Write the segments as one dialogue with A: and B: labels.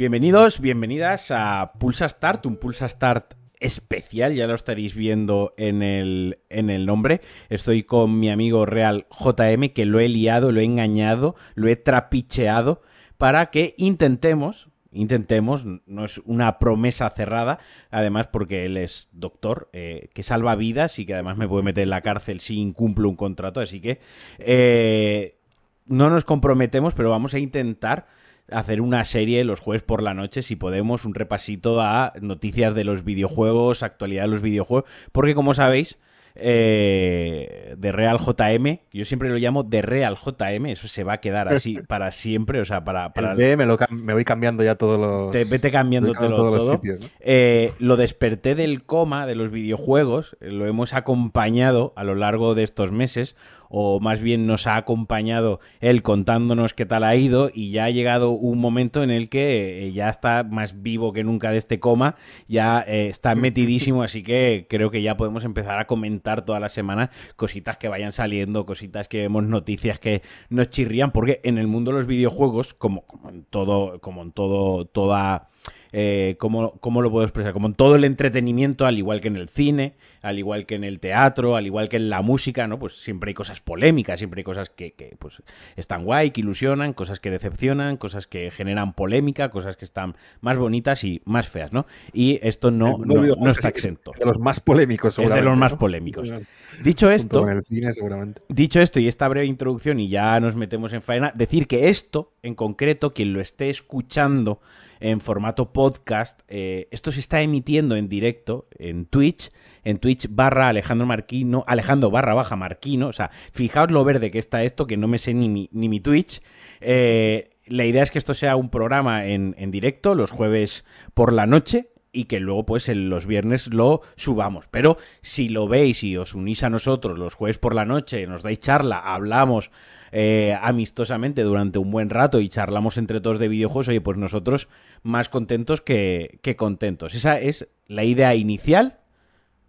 A: Bienvenidos, bienvenidas a Pulsa Start, un Pulsa Start especial, ya lo estaréis viendo en el, en el nombre. Estoy con mi amigo Real JM, que lo he liado, lo he engañado, lo he trapicheado para que intentemos, intentemos, no es una promesa cerrada, además porque él es doctor, eh, que salva vidas y que además me puede meter en la cárcel si incumplo un contrato, así que eh, no nos comprometemos, pero vamos a intentar hacer una serie los jueves por la noche, si podemos, un repasito a noticias de los videojuegos, actualidad de los videojuegos, porque como sabéis, eh, de Real JM. Yo siempre lo llamo de Real JM. Eso se va a quedar así para siempre. O sea, para.
B: lo me, voy cambiando ya todos los.
A: Te, vete cambiándotelo todo. Los sitios, eh, lo desperté del coma de los videojuegos. Lo hemos acompañado a lo largo de estos meses. O más bien nos ha acompañado él contándonos qué tal ha ido. Y ya ha llegado un momento en el que eh, ya está más vivo que nunca de este coma. Ya está metidísimo. así que creo que ya podemos empezar a comentar toda la semana cositas que vayan saliendo, cositas que vemos, noticias que nos chirrían, porque en el mundo de los videojuegos, como, como en todo, como en todo, toda eh, ¿cómo, lo puedo expresar? Como en todo el entretenimiento, al igual que en el cine, al igual que en el teatro, al igual que en la música, ¿no? Pues siempre hay cosas polémicas, siempre hay cosas que, pues, están guay, que ilusionan, cosas que decepcionan, cosas que generan polémica, cosas que están más bonitas y más feas, ¿no? Y esto no, no, está exento.
B: De los más polémicos,
A: Es de los más polémicos. Dicho esto,
B: en el cine, seguramente.
A: dicho esto y esta breve introducción y ya nos metemos en faena, decir que esto, en concreto, quien lo esté escuchando en formato podcast. Eh, esto se está emitiendo en directo en Twitch, en Twitch barra Alejandro Marquino, Alejandro barra baja Marquino. O sea, fijaos lo verde que está esto, que no me sé ni mi, ni mi Twitch. Eh, la idea es que esto sea un programa en, en directo los jueves por la noche y que luego pues en los viernes lo subamos. Pero si lo veis y os unís a nosotros los jueves por la noche, nos dais charla, hablamos eh, amistosamente durante un buen rato y charlamos entre todos de videojuegos, oye, pues nosotros más contentos que, que contentos. Esa es la idea inicial.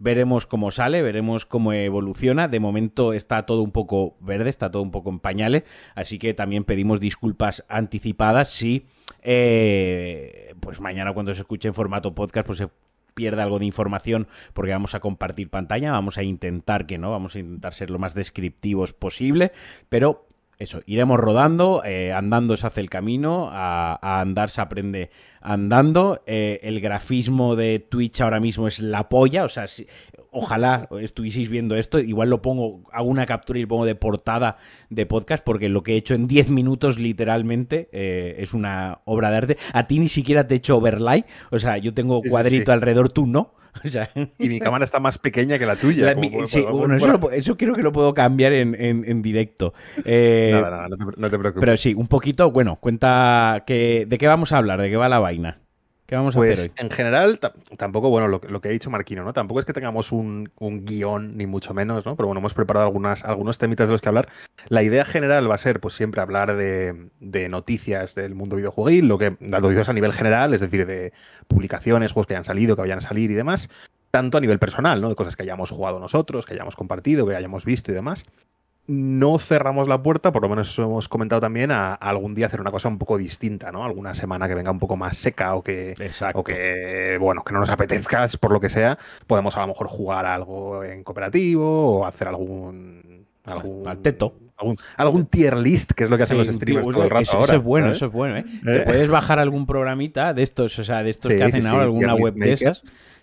A: Veremos cómo sale, veremos cómo evoluciona. De momento está todo un poco verde, está todo un poco en pañales, así que también pedimos disculpas anticipadas si eh, pues mañana cuando se escuche en formato podcast, pues se pierde algo de información porque vamos a compartir pantalla, vamos a intentar que no, vamos a intentar ser lo más descriptivos posible, pero eso, iremos rodando, eh, andando se hace el camino, a, andar se aprende andando, eh, el grafismo de Twitch ahora mismo es la polla, o sea, ojalá estuvieseis viendo esto, igual lo pongo, hago una captura y lo pongo de portada de podcast, porque lo que he hecho en 10 minutos literalmente eh, es una obra de arte. A ti ni siquiera te he hecho overlay, o sea, yo tengo cuadrito alrededor, tú no.
B: y mi cámara está más pequeña que la tuya.
A: bueno, eso, creo que lo puedo cambiar en, directo. Eh,
B: nada, no, te, preocupes.
A: Pero sí, un poquito, bueno, cuenta que, de qué vamos a hablar, de qué va la vaina. ¿Qué vamos a
B: pues,
A: hacer hoy?
B: En general, tampoco, bueno, lo, que ha dicho Marquino, ¿no? Tampoco es que tengamos un, guion, ni mucho menos, ¿no? Pero bueno, hemos preparado algunas, algunos temitas de los que hablar. La idea general va a ser, pues, siempre hablar de, noticias del mundo videojueguil, lo que, las noticias a nivel general, es decir, de publicaciones, juegos que hayan salido, que vayan a salir y demás. Tanto a nivel personal, ¿no? De cosas que hayamos jugado nosotros, que hayamos compartido, que hayamos visto y demás no cerramos la puerta, por lo menos hemos comentado también, a, algún día hacer una cosa un poco distinta, ¿no? Alguna semana que venga un poco más seca o que, o que bueno, que no nos apetezca, por lo que sea, podemos a lo mejor jugar algo en cooperativo o hacer algún... algún
A: Al teto.
B: Algún, tier list, que es lo que hacen los streamers todo el rato
A: eso,
B: ahora.
A: Eso es bueno, eso es bueno, ¿eh? Te puedes bajar algún programita de estos, o sea, de estos que hacen ahora, alguna web de esas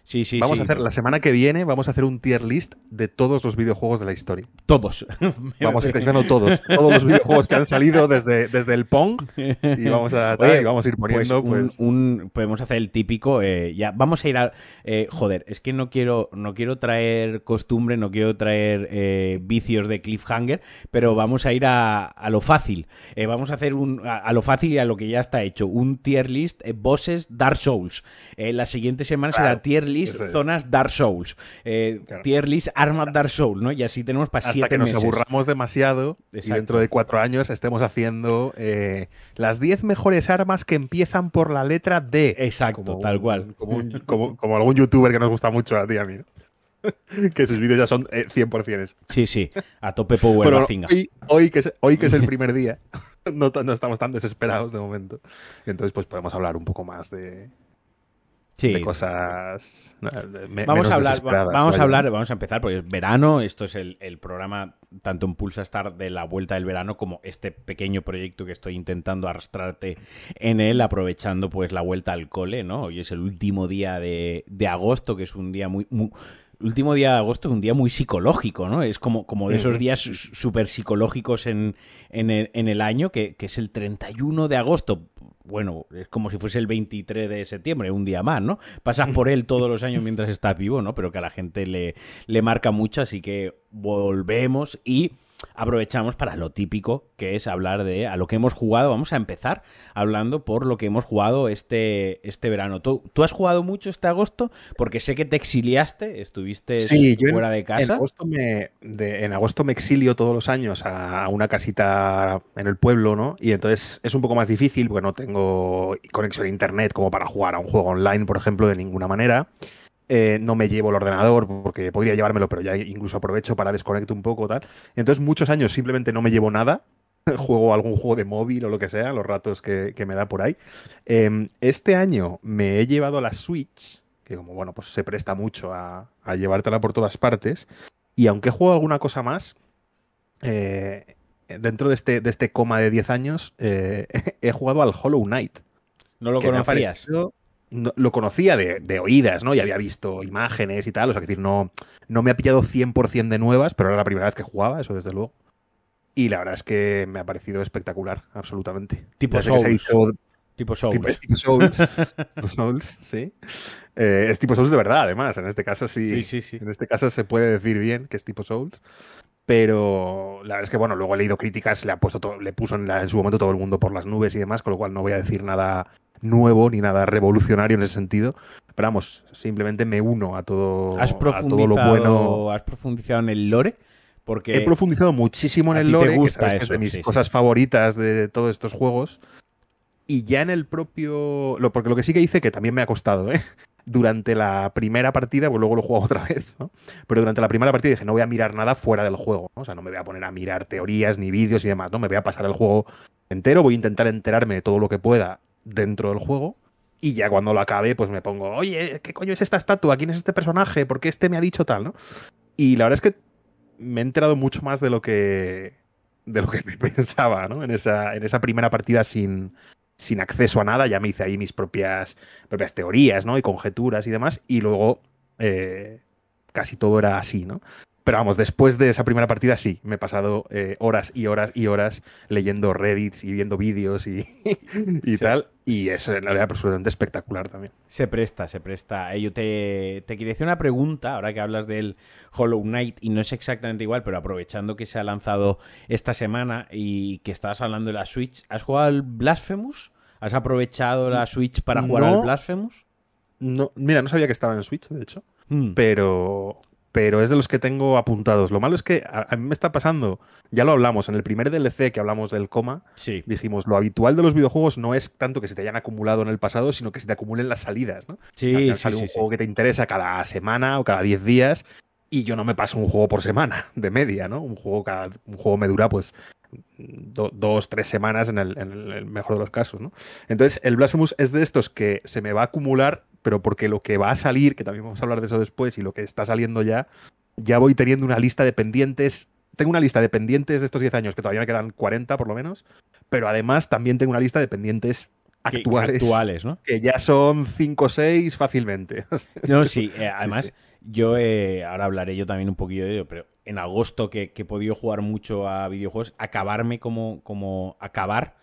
A: Sí, sí,
B: vamos a hacer, la semana que viene, vamos a hacer un tier list de todos los videojuegos de la historia.
A: Todos.
B: Vamos a ir todos. Todos los videojuegos que han salido desde, desde el Pong. Y vamos a, vamos a ir pues poniendo.
A: Pues, un, podemos hacer el típico. Eh, ya, vamos a ir a. Eh, joder, es que no quiero, no quiero traer costumbre, no quiero traer eh, vicios de cliffhanger, pero vamos a ir a, lo fácil. vamos a hacer un. A, lo fácil y a lo que ya está hecho. Un tier list bosses Dark Souls. la siguiente semana será tier list zonas Dark Souls. Eh, Tier list armas Dark Souls, ¿no? Y así tenemos para Hasta
B: que nos aburramos demasiado y dentro de cuatro años estemos haciendo eh, las 10 mejores armas que empiezan por la letra D.
A: Exacto, tal cual.
B: Como, algún youtuber que nos gusta mucho a ti a mí. que sus vídeos ya son 100% eso.
A: Sí, sí, a tope Power
B: bueno, hoy, hoy, que es, hoy que es el primer día, no, no estamos tan desesperados de momento. Entonces, pues podemos hablar un poco más de, de cosas
A: vamos a hablar vamos a hablar vamos a empezar porque es verano esto es el, programa tanto en Pulsa Star de la vuelta del verano como este pequeño proyecto que estoy intentando arrastrarte en él aprovechando pues la vuelta al cole no hoy es el último día de, de agosto que es un día muy, último día de agosto es un día muy psicológico, ¿no? Es como, como de esos días súper psicológicos en, en, el, en, el, año, que, que, es el 31 de agosto bueno, es como si fuese el 23 de septiembre, un día más, ¿no? Pasas por él todos los años mientras estás vivo, ¿no? Pero que a la gente le, le marca mucho, así que volvemos y aprovechamos para lo típico, que es hablar de a lo que hemos jugado. Vamos a empezar hablando por lo que hemos jugado este, este verano. ¿Tú, has jugado mucho este agosto? Porque sé que te exiliaste, estuviste fuera de casa.
B: En agosto, me, en agosto me exilio todos los años a una casita en el pueblo, ¿no? Y entonces es un poco más difícil porque no tengo conexión a internet como para jugar a un juego online, por ejemplo, de ninguna manera. Eh, no me llevo el ordenador porque podría llevármelo, pero ya incluso aprovecho para desconectar un poco tal. Entonces muchos años simplemente no me llevo nada. Juego algún juego de móvil o lo que sea, los ratos que, me da por ahí. Em, este año me he llevado la Switch, que como bueno, pues se presta mucho a, llevártela por todas partes. Y aunque he jugado alguna cosa más, eh, dentro de este, de este coma de 10 años, eh, he jugado al Hollow Knight.
A: ¿No lo conocías?
B: Lo conocía de, oídas, ¿no? Y había visto imágenes y tal. O sea, es decir, no, no me ha pillado 100% de nuevas, pero era la primera vez que jugaba, eso desde luego. Y la verdad es que me ha parecido espectacular, absolutamente.
A: Tipo Souls.
B: Tipo Souls. es tipo Souls. Souls, sí. Eh, es tipo Souls de verdad, además. En este caso sí,
A: sí, sí,
B: En este caso se puede decir bien que es tipo Souls. Pero la verdad es que, bueno, luego he leído críticas, le, ha puesto todo, le puso en, en, su momento todo el mundo por las nubes y demás, con lo cual no voy a decir nada nuevo ni nada revolucionario en ese sentido. Pero vamos, simplemente me uno a todo,
A: ¿Has
B: todo lo bueno.
A: ¿Has profundizado en el lore? Porque
B: He profundizado muchísimo en el lore, que, es de mis cosas favoritas de todos estos juegos. Y ya en el propio. Lo, porque lo que sí que hice, que también me ha costado, ¿eh? Durante la primera partida, pues luego lo juego otra vez, ¿no? Pero durante la primera partida dije, no voy a mirar nada fuera del juego, O sea, no me voy a poner a mirar teorías ni vídeos y demás, ¿no? Me voy a pasar el juego entero, voy a intentar enterarme de todo lo que pueda dentro del juego. Y ya cuando lo acabe, pues me pongo, oye, ¿qué coño es esta estatua? ¿Quién es este personaje? ¿Por qué este me ha dicho tal, no? Y la verdad es que me he enterado mucho más de lo que de lo que me pensaba, ¿no? En esa, en esa primera partida sin, sin acceso a nada, ya me hice ahí mis propias, propias teorías, ¿no? Y conjeturas y demás, y luego eh, casi todo era así, ¿no? Pero vamos, después de esa primera partida sí, me he pasado eh, horas y horas y horas leyendo Reddits y viendo vídeos y, tal. Y es realidad absolutamente espectacular también.
A: Se presta, se presta. Eh, yo te, te quería hacer una pregunta, ahora que hablas del Hollow Knight, y no es exactamente igual, pero aprovechando que se ha lanzado esta semana y que estabas hablando de la Switch, ¿has jugado al Blasphemous? ¿Has aprovechado la Switch para jugar al Blasphemous?
B: No, mira, no sabía que estaba en Switch, de hecho. Hmm. Pero, pero es de los que tengo apuntados. Lo malo es que a, mí me está pasando, ya lo hablamos, en el primer DLC que hablamos del coma,
A: sí.
B: dijimos, lo habitual de los videojuegos no es tanto que se te hayan acumulado en el pasado, sino que se te acumulen las salidas, ¿no?
A: Sí,
B: sí,
A: sale
B: un juego que te interesa cada semana o cada 10 días y yo no me paso un juego por semana, de media, ¿no? Un juego, cada, un juego me dura, pues, dos, tres semanas en el, en el, mejor de los casos, ¿no? Entonces, el Blasphemous es de estos que se me va a acumular pero porque lo que va a salir, que también vamos a hablar de eso después, y lo que está saliendo ya, ya voy teniendo una lista de pendientes. Tengo una lista de pendientes de estos 10 años, que todavía me quedan 40 por lo menos, pero además también tengo una lista de pendientes actuales,
A: actuales ¿no?
B: que ya son 5 o 6 fácilmente.
A: No, sí, eh, además yo eh, ahora hablaré yo también un poquillo de ello, pero en agosto que, que, he podido jugar mucho a videojuegos, acabarme como, como acabar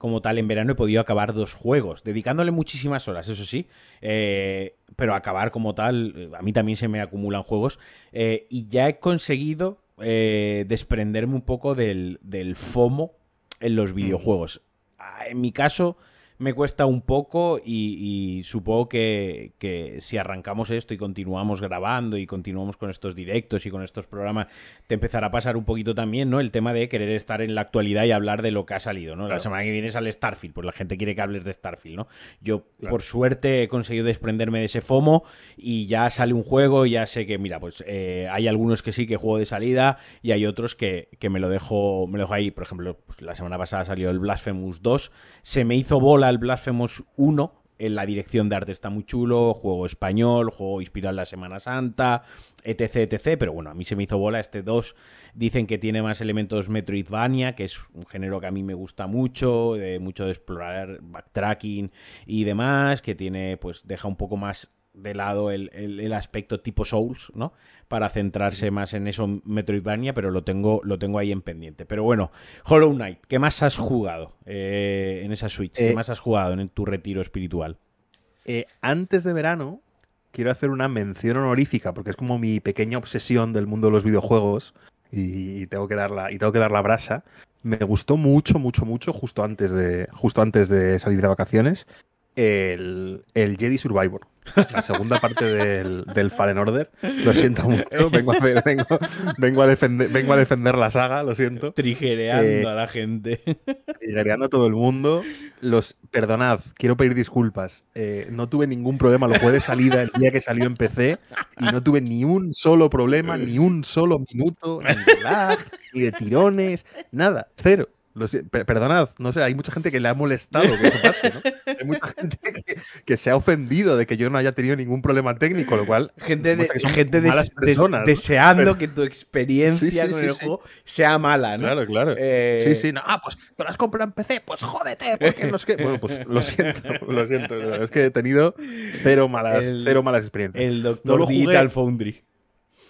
A: como tal en verano he podido acabar dos juegos, dedicándole muchísimas horas, eso sí, eh, pero acabar como tal, eh, a mí también se me acumulan juegos eh, y ya he conseguido desprenderme un poco del, FOMO en los videojuegos. Ah, en mi caso, me cuesta un poco y, supongo que, que, si arrancamos esto y continuamos grabando y continuamos con estos directos y con estos programas, te empezará a pasar un poquito también, ¿no? El tema de querer estar en la actualidad y hablar de lo que ha salido, ¿no? La semana que viene sale Starfield, pues la gente quiere que hables de Starfield, ¿no? Yo, por suerte, he conseguido desprenderme de ese FOMO y ya sale un juego y ya sé que, mira, pues eh, hay algunos que sí que juego de salida y hay otros que, que me lo dejo me lo dejo ahí. Por ejemplo, pues, la semana pasada salió el Blasphemous 2, se me hizo bola el Blasphemous 1, en la dirección de arte está muy chulo, juego español, juego inspirado en la Semana Santa, etc, etc. Pero bueno, a mí se me hizo bola este 2. Dicen que tiene más elementos Metroidvania, que es un género que a mí me gusta mucho, de mucho de explorar, backtracking y demás, que tiene, pues, deja un poco más de lado el, aspecto tipo Souls, ¿no? Para centrarse más en eso Metroidvania, pero lo tengo, lo tengo ahí en pendiente. Pero bueno, Hollow Knight, ¿qué más has jugado eh, en esa Switch? ¿Qué eh, más has jugado en tu retiro espiritual?
B: Eh, antes de verano, quiero hacer una mención honorífica, porque es como mi pequeña obsesión del mundo de los videojuegos, y, tengo que dar la, y tengo que dar la brasa. Me gustó mucho, mucho, mucho, justo antes de, justo antes de salir de vacaciones, el, el Jedi Survivor. La segunda parte del, del, Fallen Order. Lo siento mucho. Vengo a, vengo, a, defender, vengo a defender la saga, lo siento.
A: Trigereando eh, a la gente.
B: Trigereando a todo el mundo. Los, perdonad, quiero pedir disculpas. Eh, no tuve ningún problema. Lo jugué de salida el día que salió en PC y no tuve ni un solo problema, ni un solo minuto, ni de lag, ni de tirones, nada. Cero perdonad, no sé, hay mucha gente que le ha molestado que eso pase, ¿no? Hay mucha gente que, se ha ofendido de que yo no haya tenido ningún problema técnico, lo cual.
A: Gente, de, gente deseando que tu experiencia con el juego sea mala, ¿no?
B: Claro, claro. Eh, sí, sí, no, ah, pues tú lo has comprado en PC, pues jódete, porque no es que. Bueno, pues lo siento, lo siento. Es que he tenido cero malas, cero malas experiencias.
A: El doctor Digital Foundry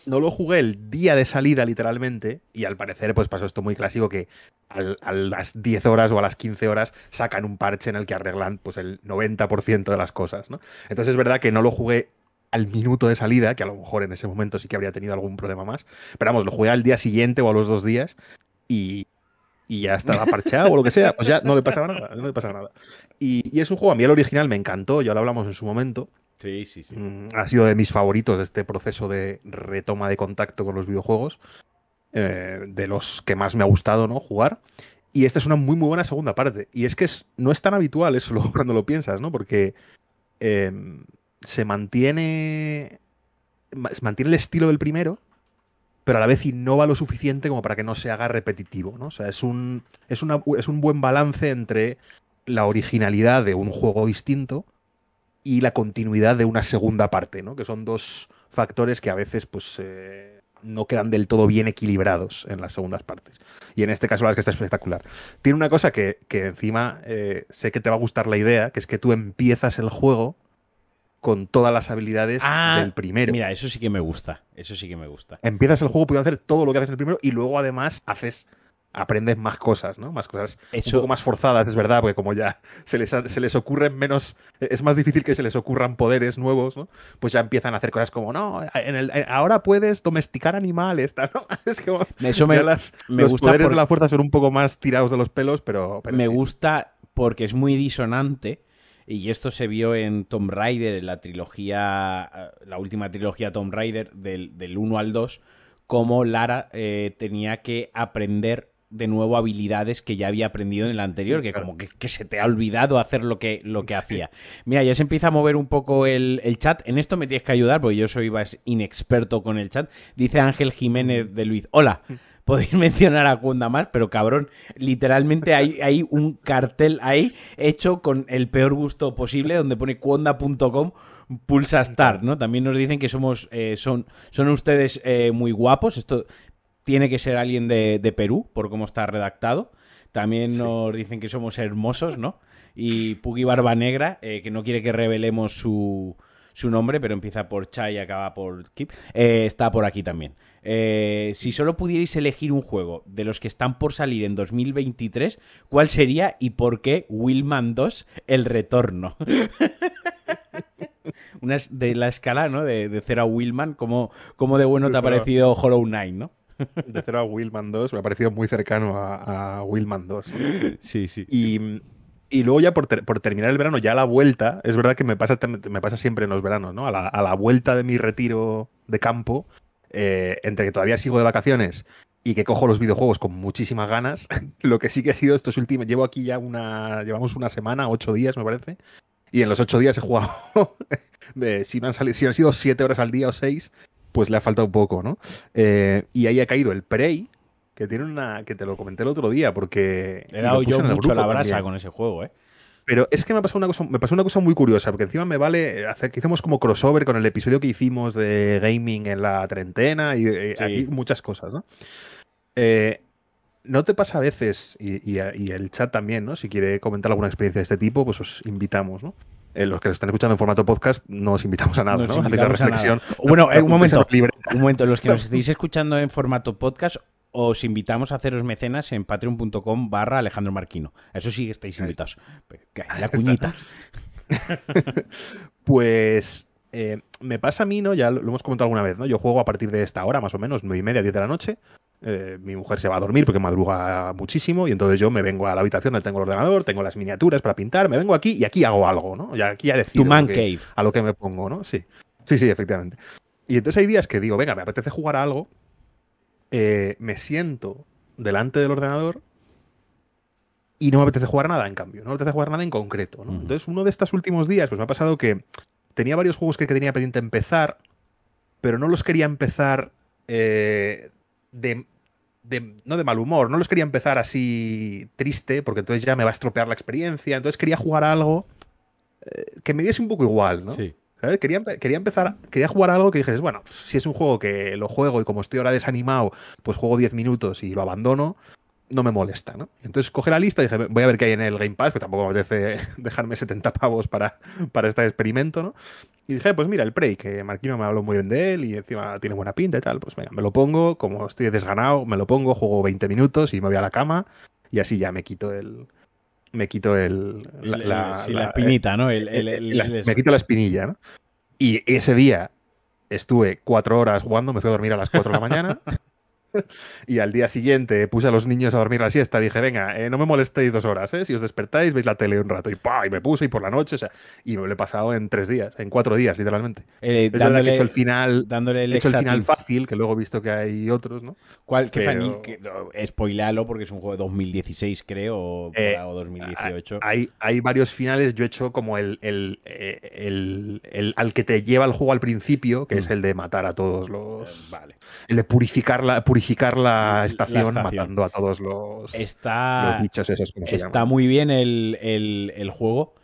B: no lo jugué el día de salida, literalmente, y al parecer, pues pasó esto muy clásico que a las 10 horas o a las 15 horas sacan un parche en el que arreglan pues el 90% de las cosas, ¿no? Entonces es verdad que no lo jugué al minuto de salida, que a lo mejor en ese momento sí que habría tenido algún problema más, pero vamos, lo jugué al día siguiente o a los dos días y, ya estaba parcheado o lo que sea, pues ya no le pasaba nada, no le pasaba nada. Y, y es un juego, a mí el original me encantó, ya lo hablamos en su momento,
A: Sí, sí, sí.
B: Mm, ha sido de mis favoritos de este proceso de retoma de contacto con los videojuegos. Eh, de los que más me ha gustado, ¿no? Jugar. Y esta es una muy, muy buena segunda parte. Y es que no es tan habitual eso cuando lo piensas, ¿no? Porque em, se mantiene. Se mantiene el estilo del primero, pero a la vez innova lo suficiente como para que no se haga repetitivo, ¿no? O sea, es un, es, es un buen balance entre la originalidad de un juego distinto y la continuidad de una segunda parte, ¿no? Que son dos factores que a veces, pues. Eh, no quedan del todo bien equilibrados en las segundas partes. Y en este caso, la verdad es que está espectacular. Tiene una cosa que, encima eh, sé que te va a gustar la idea, que es que tú empiezas el juego con todas las habilidades ah, del primero.
A: Mira, eso sí que me gusta. Eso sí que me gusta.
B: Empiezas el juego pudiendo hacer todo lo que haces en el primero y luego además haces aprendes más cosas, ¿no? Más cosas un poco más forzadas, es verdad, porque como ya se les, se les ocurren menos, es más difícil que se les ocurran poderes nuevos, ¿no? Pues ya empiezan a hacer cosas como, no, en el, ahora puedes domesticar animales, ¿no? Es como,
A: Eso me,
B: las, los poderes de la fuerza son un poco más tirados de los pelos, pero...
A: me gusta porque es muy disonante. Y esto se vio en Tomb Raider, en la trilogía, la última trilogía Tomb Raider, del, del 1 al 2, cómo Lara eh, tenía que aprender de nuevo habilidades que ya había aprendido en el anterior, que como que, se te ha olvidado hacer lo que, lo que hacía. Mira, ya se empieza a mover un poco el, chat. En esto me tienes que ayudar, porque yo soy inexperto con el chat. Dice Ángel Jiménez de Luis. Hola. Podéis mencionar a Kunda más, pero cabrón, literalmente hay, hay un cartel ahí hecho con el peor gusto posible, donde pone cuonda.com pulsa start, ¿no? También nos dicen que somos, eh, son, son ustedes eh, muy guapos. Esto tiene que ser alguien de, Perú, por cómo está redactado. También nos dicen que somos hermosos, ¿no? Y Puggy Barba Negra, eh, que no quiere que revelemos su, su nombre, pero empieza por Cha y acaba por Kip, eh, está por aquí también. Eh, si solo pudierais elegir un juego de los que están por salir en 2023, ¿cuál sería y por qué Willman 2 El Retorno? Una de la escala, ¿no? De, de cero a Willman, ¿cómo, cómo de bueno te ha parecido Hollow Knight, ¿no?
B: de cero a Willman 2 me ha parecido muy cercano a, a Willman 2.
A: Sí, sí.
B: Y Y luego ya por, terminar el verano, ya a la vuelta, es verdad que me pasa, me pasa siempre en los veranos, ¿no? A la, vuelta de mi retiro de campo, eh, entre que todavía sigo de vacaciones y que cojo los videojuegos con muchísimas ganas, lo que sí que ha sido estos últimos, llevo aquí ya una, llevamos una semana, ocho días me parece, y en los ocho días he jugado, si, no han salido, si han sido siete horas al día o seis, pues le ha faltado un poco, ¿no? Eh, y ahí ha caído el Prey, que tiene una. que te lo comenté el otro día, porque.
A: He dado yo mucho la brasa con ese juego, ¿eh?
B: Pero es que me pasó una cosa, me pasó una cosa muy curiosa, porque encima me vale hacer que hicimos como crossover con el episodio que hicimos de gaming en la treintena y eh, aquí muchas cosas, ¿no? Eh, ¿No te pasa a veces, y, el chat también, ¿no? Si quiere comentar alguna experiencia de este tipo, pues os invitamos, ¿no? Eh, los que lo están escuchando en formato podcast, no os invitamos a nada, ¿no?
A: la reflexión. Bueno, un momento, un momento, los que nos estéis escuchando en formato podcast, os invitamos a haceros mecenas en patreon.com barra Alejandro Marquino. Eso sí estáis invitados. La cuñita.
B: pues eh, me pasa a mí, ¿no? Ya lo, hemos comentado alguna vez, ¿no? Yo juego a partir de esta hora, más o menos, nueve y media, diez de la noche. Eh, mi mujer se va a dormir porque madruga muchísimo y entonces yo me vengo a la habitación donde tengo el ordenador, tengo las miniaturas para pintar, me vengo aquí y aquí hago algo, ¿no? Y aquí ya decido
A: tu man cave.
B: a lo que me pongo, ¿no? Sí, sí, sí, efectivamente. Y entonces hay días que digo, venga, me apetece jugar a algo eh, me siento delante del ordenador y no me apetece jugar nada, en cambio. No me apetece jugar nada en concreto. Entonces, uno de estos últimos días, pues me ha pasado que tenía varios juegos que tenía pendiente empezar, pero no los quería empezar eh, de, no de mal humor, no los quería empezar así triste, porque entonces ya me va a estropear la experiencia. Entonces quería jugar a algo eh, que me diese un poco igual, ¿no? Sí. Quería, quería, empezar, quería jugar algo que dijes, bueno, si es un juego que lo juego y como estoy ahora desanimado, pues juego 10 minutos y lo abandono, no me molesta, ¿no? Entonces coge la lista y dije, voy a ver qué hay en el Game Pass, que tampoco me apetece dejarme 70 pavos para, para este experimento, ¿no? Y dije, pues mira, el Prey, que Marquino me habló muy bien de él y encima tiene buena pinta y tal, pues venga, me lo pongo, como estoy desganado, me lo pongo, juego 20 minutos y me voy a la cama y así ya me quito el, me quito el,
A: la, espinita, ¿no?
B: me quito la espinilla, ¿no? Y ese día estuve cuatro horas jugando, me fui a dormir a las cuatro de la mañana. y al día siguiente puse a los niños a dormir la siesta. Dije, venga, eh, no me molestéis dos horas, ¿eh? Si os despertáis, veis la tele un rato. Y, ¡pah! y me puse y por la noche, o sea, y me lo he pasado en tres días, en cuatro días, literalmente.
A: Eh, es verdad
B: que he hecho el final,
A: dándole el,
B: hecho el final fácil, que luego he visto que hay otros, ¿no?
A: ¿Cuál? ¿Qué Pero... que, spoilealo porque es un juego de 2016, creo, o, 2018.
B: Eh, hay, hay varios finales. Yo he hecho como el, el, el, al que te lleva el juego al principio, que es mm. el de matar a todos los.
A: vale.
B: El de purificar la purificar la estación, matando a todos los,
A: está,
B: bichos esos.
A: está muy bien el, juego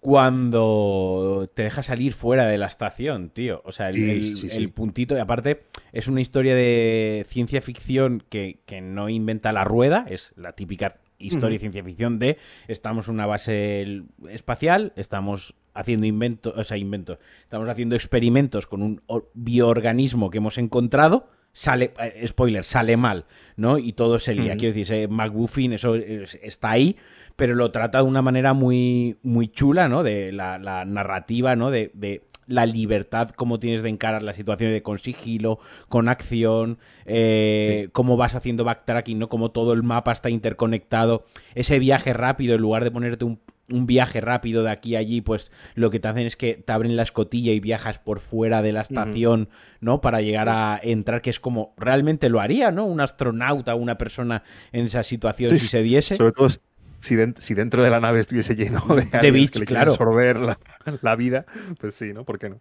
A: cuando te deja salir fuera de la estación, tío. O sea, el, puntito, y aparte es una historia de ciencia ficción que, no inventa la rueda, es la típica historia de ciencia ficción de estamos en una base espacial, estamos haciendo inventos, o sea, inventos, estamos haciendo experimentos con un bioorganismo que hemos encontrado sale, eh, spoiler, sale mal, ¿no? Y todo se lía. Quiero decir, McGuffin, eso está ahí, pero lo trata de una manera muy, muy chula, ¿no? De la, narrativa, ¿no? De, de, la libertad, cómo tienes de encarar las situaciones de con sigilo, con acción, eh, cómo vas haciendo backtracking, ¿no? Cómo todo el mapa está interconectado. Ese viaje rápido, en lugar de ponerte un un viaje rápido de aquí a allí, pues lo que te hacen es que te abren la escotilla y viajas por fuera de la estación, ¿no? Para llegar a entrar, que es como realmente lo haría, ¿no? Un astronauta, una persona en esa situación si se diese.
B: Sobre todo si, dentro de la nave estuviese lleno de, de que le claro. absorber la, vida, pues sí, ¿no? ¿Por qué no?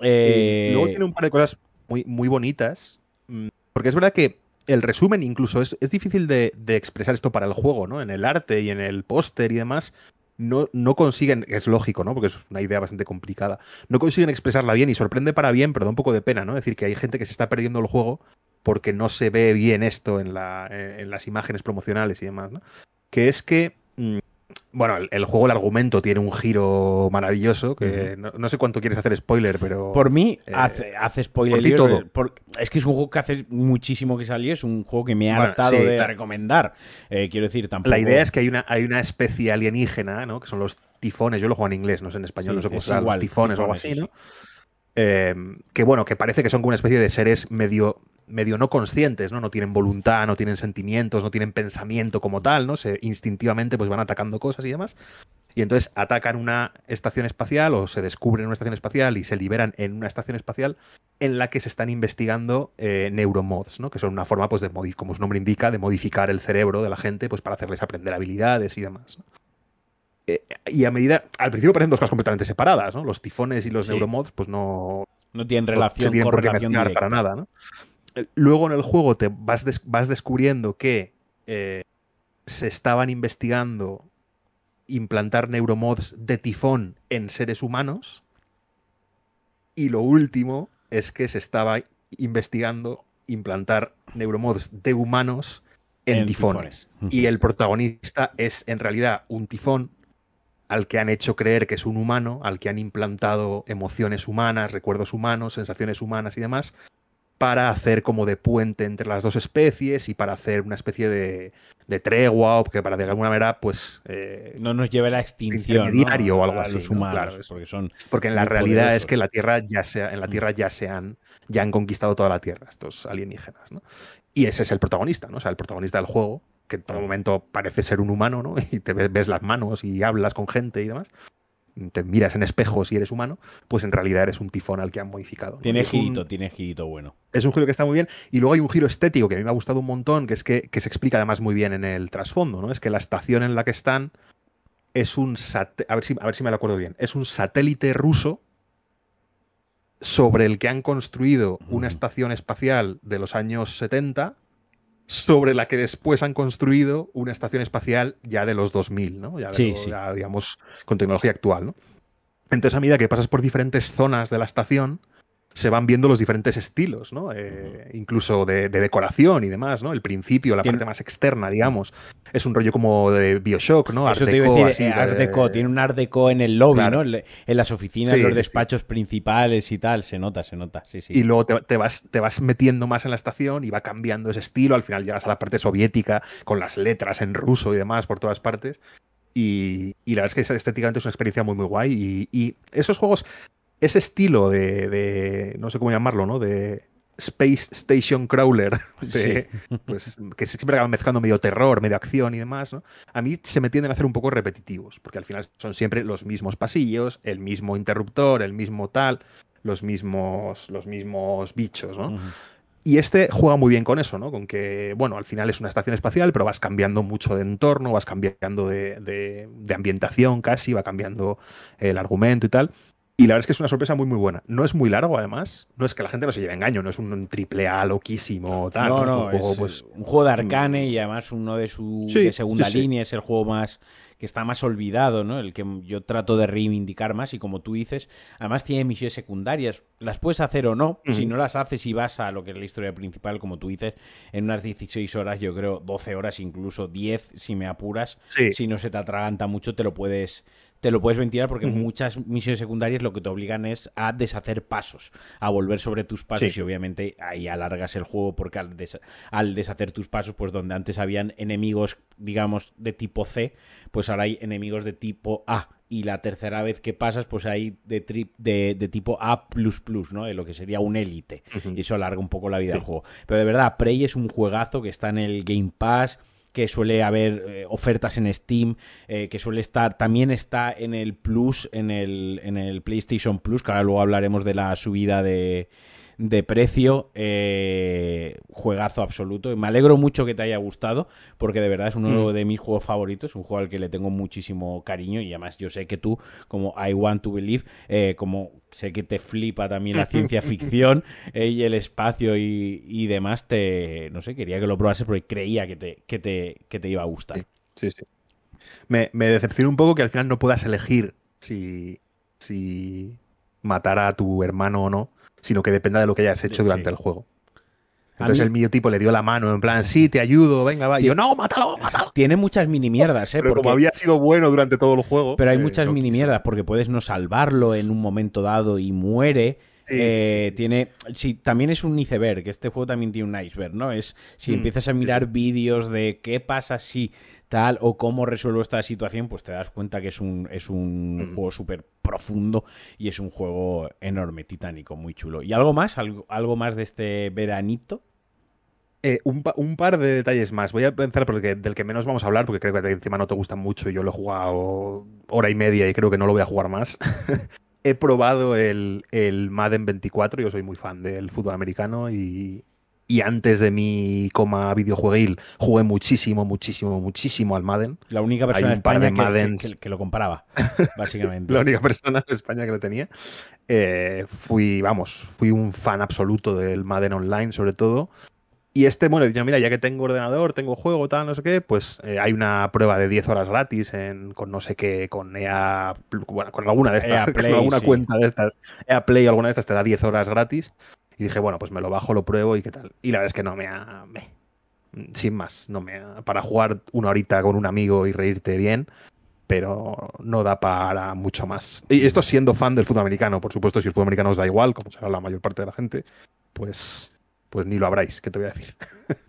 A: Eh,
B: luego tiene un par de cosas muy, muy bonitas, mm, porque es verdad que el resumen incluso es, difícil de, de, expresar esto para el juego, ¿no? En el arte y en el póster y demás, no, no consiguen, es lógico, ¿no? Porque es una idea bastante complicada, no consiguen expresarla bien y sorprende para bien, pero da un poco de pena, ¿no? Decir, que hay gente que se está perdiendo el juego porque no se ve bien esto en, la, en las imágenes promocionales y demás, ¿no? Que es que mm, bueno, el, juego, el argumento tiene un giro maravilloso, que no, sé cuánto quieres hacer spoiler, pero...
A: Por mí, eh, hace, hace, spoiler. todo. es que es un juego que hace muchísimo que salió, es un juego que me ha hartado de recomendar. Eh, quiero decir, tampoco...
B: La idea es que hay una, hay una especie alienígena, ¿no? Que son los tifones, yo lo juego en inglés, no sé en español, no sé cómo se llama, los tifones o algo así, ¿no? Eh, que bueno, que parece que son como una especie de seres medio, medio no conscientes, ¿no? No tienen voluntad, no tienen sentimientos, no tienen pensamiento como tal, ¿no? Se, instintivamente pues van atacando cosas y demás. Y entonces atacan una estación espacial o se descubren una estación espacial y se liberan en una estación espacial en la que se están investigando eh, neuromods, ¿no? que son una forma, pues, de como su nombre indica, de modificar el cerebro de la gente pues, para hacerles aprender habilidades y demás. Eh, y a medida, al principio parecen dos cosas completamente separadas, ¿no? Los tifones y los neuromods, pues no,
A: no tienen relación, no correlación
B: para nada, ¿no? Eh, luego en el juego te vas, vas descubriendo que se estaban investigando implantar neuromods de tifón en seres humanos. Y lo último es que se estaba investigando implantar neuromods de humanos en, tifones. Y el protagonista es en realidad un tifón al que han hecho creer que es un humano, al que han implantado emociones humanas, recuerdos humanos, sensaciones humanas y demás, para hacer como de puente entre las dos especies y para hacer una especie de, de tregua o que para de alguna manera pues
A: eh, no nos lleve a la extinción
B: diario o algo así
A: los humanos, porque son
B: porque en la realidad es que la tierra ya se en la mm. tierra ya se han ya han conquistado toda la tierra estos alienígenas ¿no? y ese es el protagonista no o sea el protagonista del juego que en todo momento parece ser un humano no y te ves las manos y hablas con gente y demás te miras en espejos y eres humano, pues en realidad eres un tifón al que han modificado.
A: Tiene girito, tiene girito bueno.
B: Es un giro que está muy bien. Y luego hay un giro estético que a mí me ha gustado un montón, que es que, se explica además muy bien en el trasfondo, ¿no? Es que la estación en la que están es un a ver si a ver si me lo acuerdo bien. Es un satélite ruso sobre el que han construido una estación espacial de los años 70 sobre la que después han construido una estación espacial ya de los 2000, ¿no? Ya, digamos, con tecnología actual, ¿no? Entonces, a medida que pasas por diferentes zonas de la estación, se van viendo los diferentes estilos, ¿no? Eh, incluso de, decoración y demás, ¿no? El principio, la parte más externa, digamos, es un rollo como de Bioshock, ¿no?
A: Art Deco, eh, Art Deco, tiene un Art Deco en el lobby, ¿no? En las oficinas, en los despachos principales y tal, se nota, se nota, sí, sí.
B: Y luego te, vas, te vas metiendo más en la estación y va cambiando ese estilo, al final llegas a la parte soviética con las letras en ruso y demás por todas partes. Y, la verdad es que estéticamente es una experiencia muy, muy guay. y esos juegos ese estilo de, no sé cómo llamarlo, ¿no? De Space Station Crawler, pues, que siempre acaban mezclando medio terror, medio acción y demás, ¿no? A mí se me tienden a hacer un poco repetitivos, porque al final son siempre los mismos pasillos, el mismo interruptor, el mismo tal, los mismos, los mismos bichos, ¿no? Y este juega muy bien con eso, ¿no? Con que, bueno, al final es una estación espacial, pero vas cambiando mucho de entorno, vas cambiando de, de ambientación casi, va cambiando el argumento y tal. Y la verdad es que es una sorpresa muy, muy buena. No es muy largo, además. No es que la gente no se lleve engaño, no es un triple A loquísimo. Tal,
A: no, no, es, un, juego, pues, un juego de Arcane y además uno de su segunda línea. Es el juego más que está más olvidado, ¿no? El que yo trato de reivindicar más y como tú dices, además tiene misiones secundarias. Las puedes hacer o no. Si no las haces y vas a lo que es la historia principal, como tú dices, en unas 16 horas, yo creo 12 horas, incluso 10 si me apuras. Si no se te atraganta mucho, te lo puedes te lo puedes ventilar porque muchas misiones secundarias lo que te obligan es a deshacer pasos, a volver sobre tus pasos y obviamente ahí alargas el juego porque al, al, deshacer tus pasos, pues donde antes habían enemigos, digamos, de tipo C, pues ahora hay enemigos de tipo A. Y la tercera vez que pasas, pues hay de, de, de tipo A, ¿no? De lo que sería un élite. Y eso alarga un poco la vida del juego. Pero de verdad, Prey es un juegazo que está en el Game Pass que suele haber eh, ofertas en Steam, eh, que suele estar, también está en el Plus, en el, en el PlayStation Plus, que ahora luego hablaremos de la subida de, de precio, eh, juegazo absoluto. Me alegro mucho que te haya gustado, porque de verdad es uno mm. de mis juegos favoritos, un juego al que le tengo muchísimo cariño y además yo sé que tú, como I Want to Believe, eh, como sé que te flipa también la ciencia ficción eh, y el espacio y, demás, te, no sé, quería que lo probases porque creía que te, que te, que te iba a gustar.
B: Sí, sí. Me, me decepciona un poco que al final no puedas elegir si, si matar a tu hermano o no sino que dependa de lo que hayas hecho durante el juego. Entonces el mío tipo le dio la mano en plan, sí, te ayudo, venga, va. Y yo, no, mátalo, mátalo.
A: Tiene muchas mini mierdas, ¿eh?
B: Pero como había sido bueno durante todo el juego.
A: Pero hay eh, muchas mini mierdas porque puedes no salvarlo en un momento dado y muere eh, tiene. Sí, también es un iceberg. Este juego también tiene un iceberg, ¿no? Es si mm, empiezas a mirar vídeos de qué pasa si tal o cómo resuelvo esta situación, pues te das cuenta que es un, es un mm. juego súper profundo y es un juego enorme, titánico, muy chulo. ¿Y algo más? ¿Algo, algo más de este veranito?
B: Eh, un, par de detalles más. Voy a pensar por del que menos vamos a hablar, porque creo que encima no te gusta mucho. Yo lo he jugado hora y media y creo que no lo voy a jugar más. he probado el, el, Madden 24. Yo soy muy fan del fútbol americano y, antes de mi coma videojueguil jugué muchísimo, muchísimo, muchísimo al Madden.
A: La única persona en España que, lo comparaba, básicamente.
B: La única persona de España que lo tenía. Eh, fui, vamos, fui un fan absoluto del Madden Online, sobre todo. Y este, bueno, yo, mira, ya que tengo ordenador, tengo juego, tal, no sé qué, pues eh, hay una prueba de 10 horas gratis en, con no sé qué, con EA, bueno, con alguna de estas, con alguna cuenta de estas, EA Play, alguna de estas te da 10 horas gratis. Y dije, bueno, pues me lo bajo, lo pruebo y qué tal. Y la verdad es que no me ha. sin más, no me ha, para jugar una horita con un amigo y reírte bien, pero no da para mucho más. Y esto siendo fan del fútbol americano, por supuesto, si el fútbol americano os da igual, como será la mayor parte de la gente, pues pues ni lo habráis, ¿qué te voy a decir?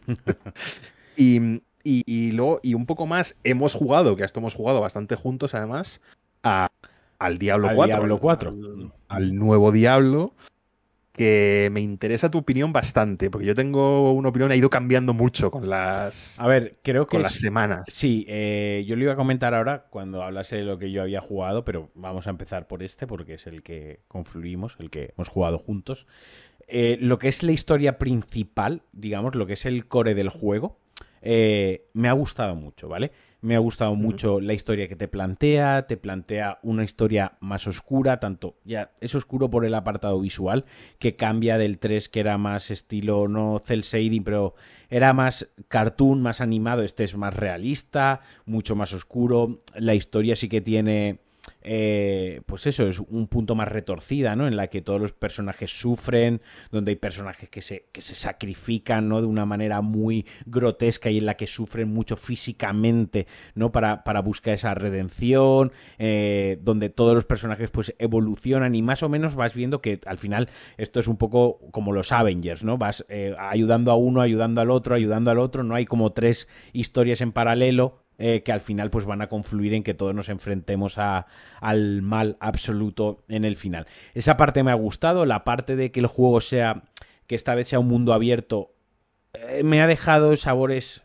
B: y, luego, y un poco más, hemos jugado, que esto hemos jugado bastante juntos además, al Diablo 4.
A: Diablo 4.
B: Al, nuevo Diablo, que me interesa tu opinión bastante, porque yo tengo una opinión, ha ido cambiando mucho con las.
A: A ver, creo que.
B: Con las semanas.
A: Sí, eh, yo lo iba a comentar ahora cuando hablase de lo que yo había jugado, pero vamos a empezar por este, porque es el que confluimos, el que hemos jugado juntos. Eh, lo que es la historia principal, digamos, lo que es el core del juego, eh, me ha gustado mucho, ¿vale? Me ha gustado mucho la historia que te plantea, te plantea una historia más oscura, tanto ya es oscuro por el apartado visual, que cambia del 3 que era más estilo, no cel shading, pero era más cartoon, más animado, este es más realista, mucho más oscuro, la historia sí que tiene eh, pues eso, es un punto más retorcida, ¿no? En la que todos los personajes sufren, donde hay personajes que se, que se sacrifican, ¿no? De una manera muy grotesca y en la que sufren mucho físicamente, ¿no? Para, para buscar esa redención, eh, donde todos los personajes pues evolucionan y más o menos vas viendo que al final esto es un poco como los Avengers, ¿no? Vas eh, ayudando a uno, ayudando al otro, ayudando al otro, no hay como tres historias en paralelo eh, que al final pues van a confluir en que todos nos enfrentemos a, al mal absoluto en el final. Esa parte me ha gustado, la parte de que el juego sea, que esta vez sea un mundo abierto, eh, me ha dejado sabores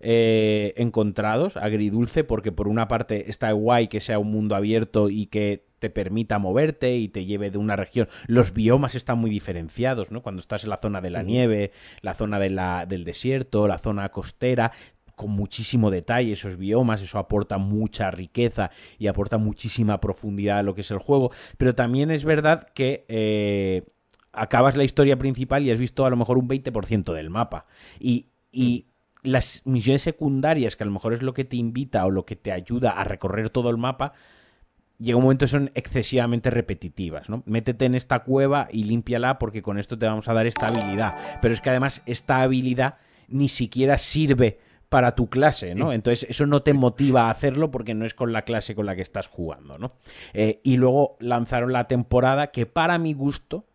A: eh, encontrados, agridulce, porque por una parte está guay que sea un mundo abierto y que te permita moverte y te lleve de una región. Los biomas están muy diferenciados, ¿no? Cuando estás en la zona de la nieve, la zona de la, del desierto, la zona costera, con muchísimo detalle esos biomas, eso aporta mucha riqueza y aporta muchísima profundidad a lo que es el juego, pero también es verdad que... Eh, acabas la historia principal y has visto a lo mejor un 20% del mapa. Y, y las misiones secundarias, que a lo mejor es lo que te invita o lo que te ayuda a recorrer todo el mapa, llega un momento que son excesivamente repetitivas, ¿no? Métete en esta cueva y límpiala porque con esto te vamos a dar esta habilidad. Pero es que además esta habilidad ni siquiera sirve para tu clase, ¿no? Entonces eso no te motiva a hacerlo porque no es con la clase con la que estás jugando, ¿no? Eh, y luego lanzaron la temporada que para mi gusto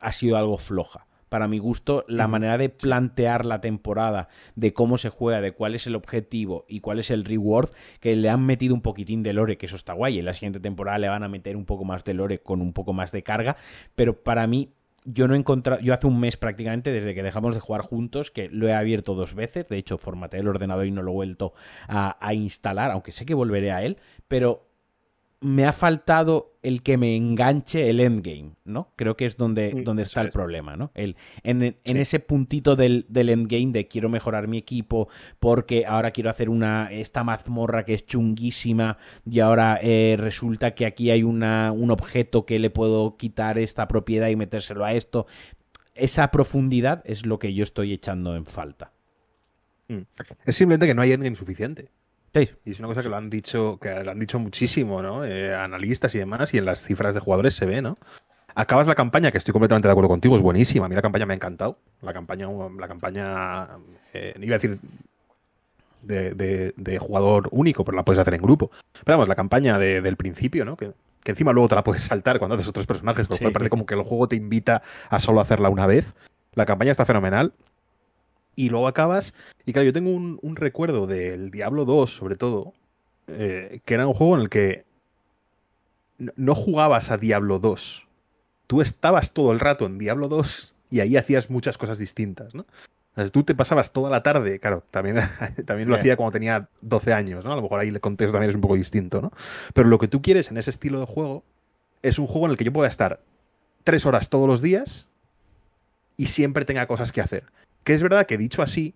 A: ha sido algo floja. Para mi gusto, la manera de plantear la temporada, de cómo se juega, de cuál es el objetivo y cuál es el reward, que le han metido un poquitín de lore, que eso está guay. En la siguiente temporada le van a meter un poco más de lore con un poco más de carga, pero para mí yo no he encontrado, yo hace un mes prácticamente desde que dejamos de jugar juntos, que lo he abierto dos veces, de hecho formateé el ordenador y no lo he vuelto a, a instalar, aunque sé que volveré a él, pero me ha faltado el que me enganche el endgame, ¿no? Creo que es donde, donde está el problema, ¿no? El, en, ese puntito del, del, endgame de quiero mejorar mi equipo porque ahora quiero hacer una esta mazmorra que es chunguísima y ahora eh, resulta que aquí hay una, un objeto que le puedo quitar esta propiedad y metérselo a esto. Esa profundidad es lo que yo estoy echando en falta.
B: Mm. Es simplemente que no hay endgame suficiente. Y es una cosa que lo han dicho, que lo han dicho muchísimo, ¿no? Eh, analistas y demás, y en las cifras de jugadores se ve, ¿no? Acabas la campaña, que estoy completamente de acuerdo contigo, es buenísima. A mí la campaña me ha encantado. La campaña, la campaña, eh, iba a decir de, jugador único, pero la puedes hacer en grupo. Pero vamos, la campaña del principio, ¿no? Que que encima luego te la puedes saltar cuando haces otros personajes, con lo cual parece como que el juego te invita a solo hacerla una vez. La campaña está fenomenal. Y luego acabas. Y claro, yo tengo un, recuerdo del Diablo 2, sobre todo, eh, que era un juego en el que no jugabas a Diablo 2. Tú estabas todo el rato en Diablo 2 y ahí hacías muchas cosas distintas, ¿no? tú te pasabas toda la tarde, claro, también, también lo hacía cuando tenía 12 años, ¿no? A lo mejor ahí el contexto también es un poco distinto, ¿no? Pero lo que tú quieres en ese estilo de juego es un juego en el que yo pueda estar tres horas todos los días y siempre tenga cosas que hacer. Que es verdad que dicho así,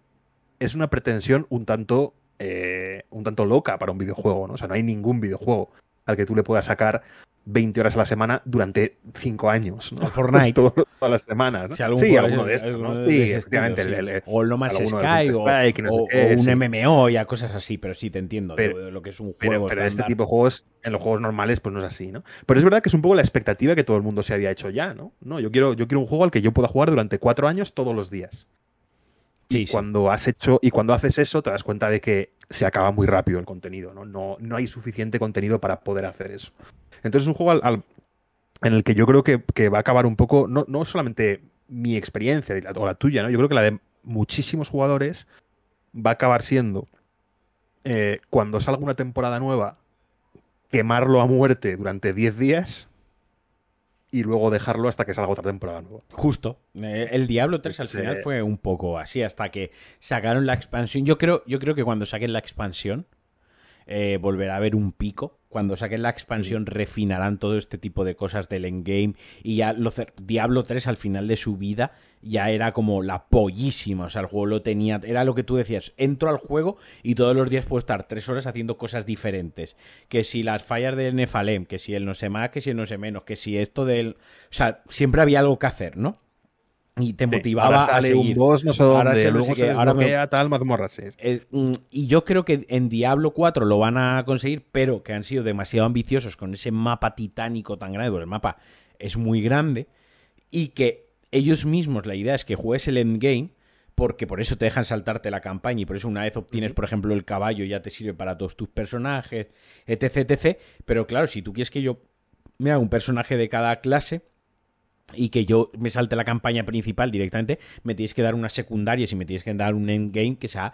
B: es una pretensión un tanto, eh, un tanto loca para un videojuego, ¿no? O sea, no hay ningún videojuego al que tú le puedas sacar 20 horas a la semana durante 5 años. ¿no?
A: Fortnite.
B: todas las semanas. ¿no? sí, alguno de estos. ¿no? Sí, efectivamente.
A: o el No Man's Sky o, o, un MMO y a cosas así, pero sí te entiendo pero, lo que es un juego.
B: Pero, este tipo de juegos, en los juegos normales, pues no es así, ¿no? Pero es verdad que es un poco la expectativa que todo el mundo se había hecho ya, ¿no? No, yo quiero, yo quiero un juego al que yo pueda jugar durante 4 años todos los días. Y cuando has hecho, y cuando haces eso, te das cuenta de que se acaba muy rápido el contenido, ¿no? No, no hay suficiente contenido para poder hacer eso. Entonces es un juego en el que yo creo que, va a acabar un poco, no, no solamente mi experiencia o la tuya, ¿no? Yo creo que la de muchísimos jugadores va a acabar siendo eh, cuando salga una temporada nueva, quemarlo a muerte durante 10 días y luego dejarlo hasta que salga otra temporada nueva.
A: Justo. Eh, el Diablo 3 al final fue un poco así, hasta que sacaron la expansión. Yo creo, yo creo que cuando saquen la expansión, eh, volverá a haber un pico. Cuando saquen la expansión refinarán todo este tipo de cosas del endgame y ya lo Diablo 3 al final de su vida ya era como la pollísima, o sea, el juego lo tenía, era lo que tú decías, entro al juego y todos los días puedo estar tres horas haciendo cosas diferentes, que si las fallas del Nefalem, que si el no sé más, que si el no sé menos, que si esto del... O sea, siempre había algo que hacer, ¿no? y te motivaba
B: a seguir. un boss no sé dónde, luego se ahora tal mazmorra, sí.
A: Mm, y yo creo que en Diablo 4 lo van a conseguir, pero que han sido demasiado ambiciosos con ese mapa titánico tan grande, porque el mapa es muy grande, y que ellos mismos, la idea es que juegues el endgame, porque por eso te dejan saltarte la campaña y por eso una vez obtienes, por ejemplo, el caballo ya te sirve para todos tus personajes, etc, etc. Pero claro, si tú quieres que yo me haga un personaje de cada clase, y que yo me salte la campaña principal directamente, me tienes que dar una secundaria y me tienes que dar un endgame que sea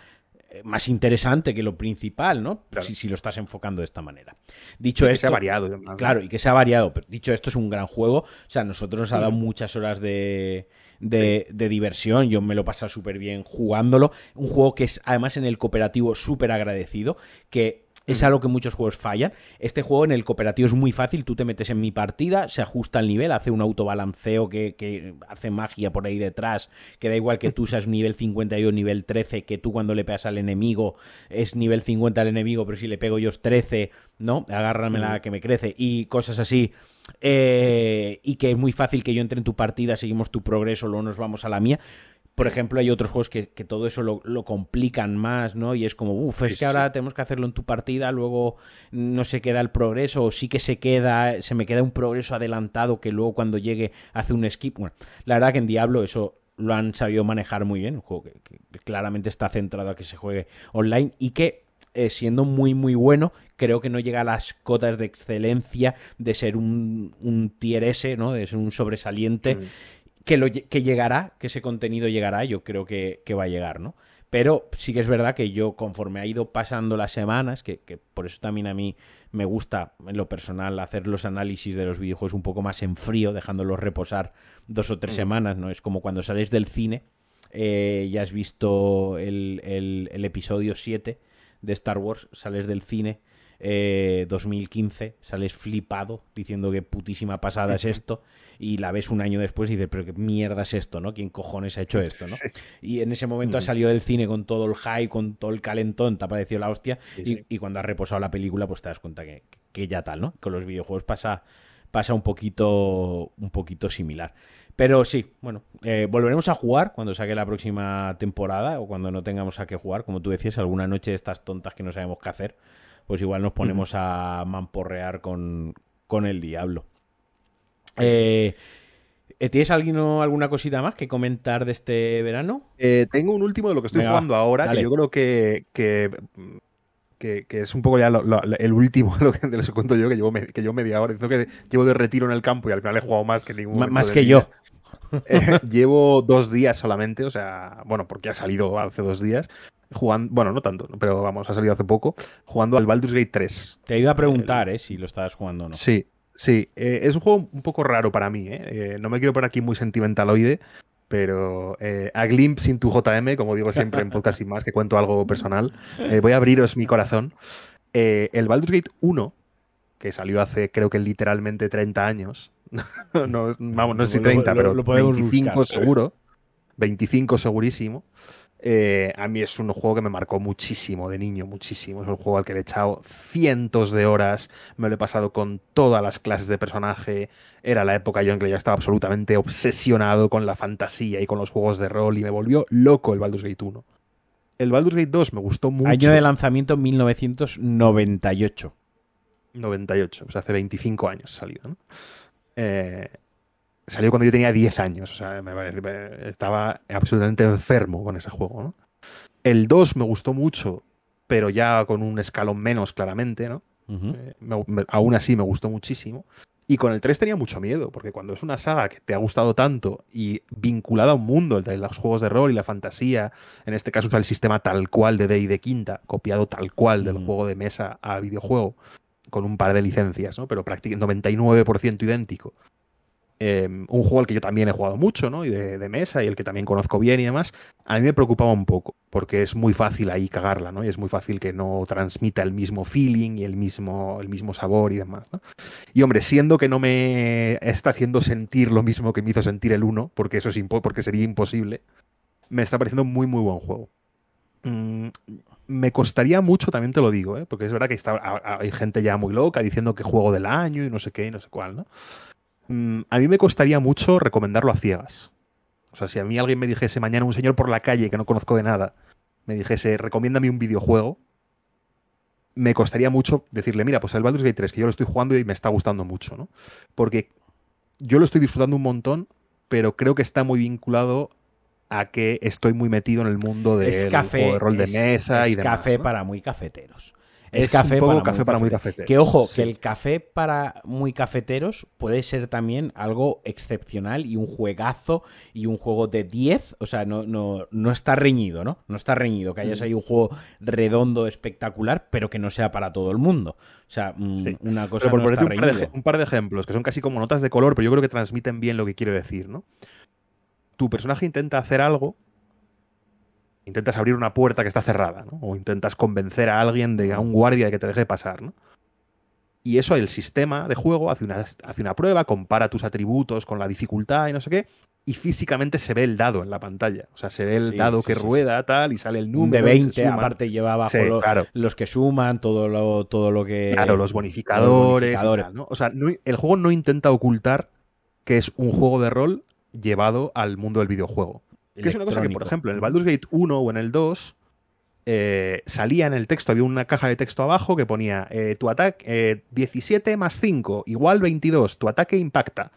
A: más interesante que lo principal, ¿no? Si, lo estás enfocando de esta manera. Dicho esto,
B: que sea variado.
A: Claro, y que sea variado. Pero dicho esto, es un gran juego. O sea, nosotros nos ha dado muchas horas de, de, de, diversión. Yo me lo he pasado súper bien jugándolo. Un juego que es además en el cooperativo súper agradecido. Que es algo que muchos juegos fallan. Este juego en el cooperativo es muy fácil. Tú te metes en mi partida, se ajusta el nivel, hace un autobalanceo que, que hace magia por ahí detrás. Que da igual que tú seas nivel 52 o nivel 13, que tú cuando le pegas al enemigo es nivel 50 al enemigo, pero si le pego yo es 13, ¿no? Agárrame la que me crece y cosas así. Eh, y que es muy fácil que yo entre en tu partida, seguimos tu progreso, luego nos vamos a la mía por ejemplo, hay otros juegos que, todo eso lo, complican más, ¿no? Y es como, uff, es que ahora tenemos que hacerlo en tu partida, luego no se queda el progreso, o sí que se queda, se me queda un progreso adelantado que luego cuando llegue hace un skip. Bueno, la verdad que en Diablo eso lo han sabido manejar muy bien, un juego que, claramente está centrado a que se juegue online y que eh, siendo muy muy bueno, creo que no llega a las cotas de excelencia de ser un, un tier S, ¿no? De ser un sobresaliente. Mm que, lo, que llegará, que ese contenido llegará, yo creo que, va a llegar, ¿no? Pero sí que es verdad que yo, conforme ha ido pasando las semanas, que, por eso también a mí me gusta, en lo personal, hacer los análisis de los videojuegos un poco más en frío, dejándolos reposar dos o tres mm. semanas, ¿no? Es como cuando sales del cine, eh, ya has visto el, el, el episodio 7 de Star Wars, sales del cine 2015, eh, sales flipado diciendo que putísima pasada es esto y la ves un año después y dices, pero qué mierda es esto, ¿no? ¿Quién cojones ha hecho esto, no? Y en ese momento ha mm. salido del cine con todo el hype, con todo el calentón, te ha parecido la hostia y, cuando has reposado la película pues te das cuenta que, que ya tal, ¿no? Con los videojuegos pasa, pasa un poquito, un poquito similar. Pero sí, bueno, eh, volveremos a jugar cuando saque la próxima temporada o cuando no tengamos a qué jugar, como tú decías, alguna noche de estas tontas que no sabemos qué hacer pues igual nos ponemos a mamporrear con, con el diablo. Eh, ¿Tienes alguna cosita más que comentar de este verano?
B: Eh, tengo un último de lo que estoy jugando ahora, que yo creo que, que, que, es un poco ya el último lo que les cuento yo, que llevo, que yo media hora, diciendo que llevo de retiro en el campo y al final he jugado más que ningún
A: Más que yo.
B: Eh, llevo dos días solamente, o sea, bueno, porque ha salido hace dos días, jugando, bueno, no tanto, pero vamos, ha salido hace poco, jugando al Baldur's Gate 3.
A: Te iba a preguntar, eh, si lo estabas jugando o no.
B: Sí, sí, eh, es un juego un poco raro para mí, eh. no me quiero poner aquí muy sentimentaloide, pero a glimpse into JM, como digo siempre en podcast y más, que cuento algo personal, voy a abriros mi corazón. el Baldur's Gate 1, que salió hace creo que literalmente 30 años, no, vamos, no sé si 30, pero 25 seguro. 25 segurísimo. Eh, a mí es un juego que me marcó muchísimo de niño, muchísimo. Es un juego al que le he echado cientos de horas. Me lo he pasado con todas las clases de personaje. Era la época yo en que ya estaba absolutamente obsesionado con la fantasía y con los juegos de rol y me volvió loco el Baldur's Gate 1. El Baldur's Gate 2 me gustó mucho.
A: Año de lanzamiento 1998.
B: 98, o sea, hace 25 años salido. ¿no? Eh, salió cuando yo tenía 10 años. O sea, me, estaba absolutamente enfermo con ese juego. El 2 me gustó mucho, pero ya con un escalón menos, claramente, ¿no? Eh, aún así me gustó muchísimo. Y con el 3 tenía mucho miedo, porque cuando es una saga que te ha gustado tanto y vinculada a un mundo, el de los juegos de rol y la fantasía, en este caso usa el sistema tal cual de Day de quinta, copiado tal cual del juego de mesa a videojuego, con un par de licencias, ¿no? Pero prácticamente 99% idéntico. Em, un juego al que yo también he jugado mucho, ¿no? Y de, mesa, y el que también conozco bien y demás, a mí me preocupaba un poco, porque es muy fácil ahí cagarla, ¿no? Y es muy fácil que no transmita el mismo feeling y el mismo, el mismo sabor y demás, ¿no? Y hombre, siendo que no me está haciendo sentir lo mismo que me hizo sentir el 1, porque eso es porque sería imposible, me está pareciendo muy, muy buen juego. Mm, me costaría mucho, también te lo digo, ¿eh? porque es verdad que está, hay gente ya muy loca diciendo que juego del año y no sé qué y no sé cuál, ¿no? Mm, a mí me costaría mucho recomendarlo a ciegas. O sea, si a mí alguien me dijese mañana un señor por la calle que no conozco de nada, me dijese, recomiéndame un videojuego, me costaría mucho decirle, mira, pues el Baldur's Gate 3, que yo lo estoy jugando y me está gustando mucho, ¿no? Porque yo lo estoy disfrutando un montón, pero creo que está muy vinculado a que estoy muy metido en el mundo del de rol de mesa y demás.
A: café para muy cafeteros. Es, café, para, café muy para muy cafeteros. Que ojo, que el café para muy cafeteros puede ser también algo excepcional y un juegazo y un juego de 10. O sea, no, no, no está reñido, ¿no? No está reñido. Que hayas mm. ahí un juego redondo, espectacular, pero que no sea para todo el mundo. O sea, mm, una cosa por no está
B: un, par de, un par de ejemplos que son casi como notas de color, pero yo creo que transmiten bien lo que quiero decir, ¿no? Tu personaje intenta hacer algo intentas abrir una puerta que está cerrada, ¿no? O intentas convencer a alguien, de, a un guardia de que te deje pasar, ¿no? Y eso el sistema de juego hace una, hace una prueba, compara tus atributos con la dificultad y no sé qué, y físicamente se ve el dado en la pantalla. O sea, se ve el dado que rueda, tal, y sale el número.
A: De 20, aparte lleva abajo los que suman, todo lo, todo lo que.
B: Claro, los bonificadores. O sea, el juego no intenta ocultar que es un juego de rol llevado al mundo del videojuego. Que es una cosa que, por ejemplo, en el Baldur's Gate 1 o en el 2 eh, salía en el texto, había una caja de texto abajo que ponía eh, tu ataque 17 más 5 igual 22, tu ataque impacta.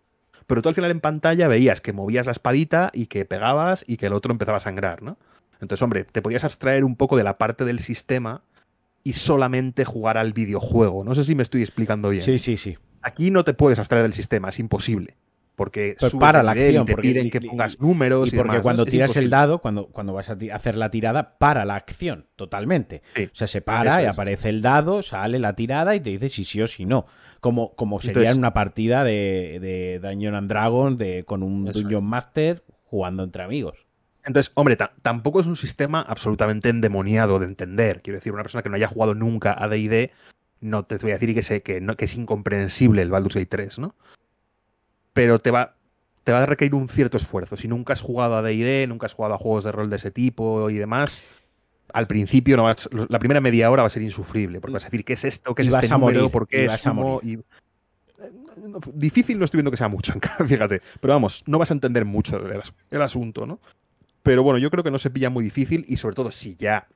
B: Pero tú al final en pantalla veías que movías la espadita y que pegabas y que el otro empezaba a sangrar, ¿no? Entonces, hombre, te podías abstraer un poco de la parte del sistema y solamente jugar al videojuego. No sé si me estoy explicando bien.
A: Sí, sí, sí.
B: Aquí no te puedes abstraer del sistema, es imposible porque
A: pues para la acción,
B: te piden que pongas números
A: y, porque cuando tiras el dado, cuando, cuando vas a hacer la tirada, para la acción totalmente. o sea, se para y aparece el dado, sale la tirada y te dice si sí o si no. Como, como sería en una partida de, de Dungeon and Dragon de, con un Dungeon Master jugando entre amigos.
B: Entonces, hombre, tampoco es un sistema absolutamente endemoniado de entender. Quiero decir, una persona que no haya jugado nunca a D&D, no te voy a decir que, sé, que, no, que es incomprensible el Baldur's Gate 3, ¿no? Pero te va, te va a requerir un cierto esfuerzo. Si nunca has jugado a DD, nunca has jugado a juegos de rol de ese tipo y demás, al principio no la primera media hora va a ser insufrible, porque vas a decir, ¿qué es esto? ¿Qué es este número? ¿Por qué es Y, difícil no estoy viendo que sea mucho, fíjate. Pero vamos, no vas a entender mucho el, asunto, ¿no? Pero bueno, yo creo que no se pilla muy difícil y sobre todo si ya,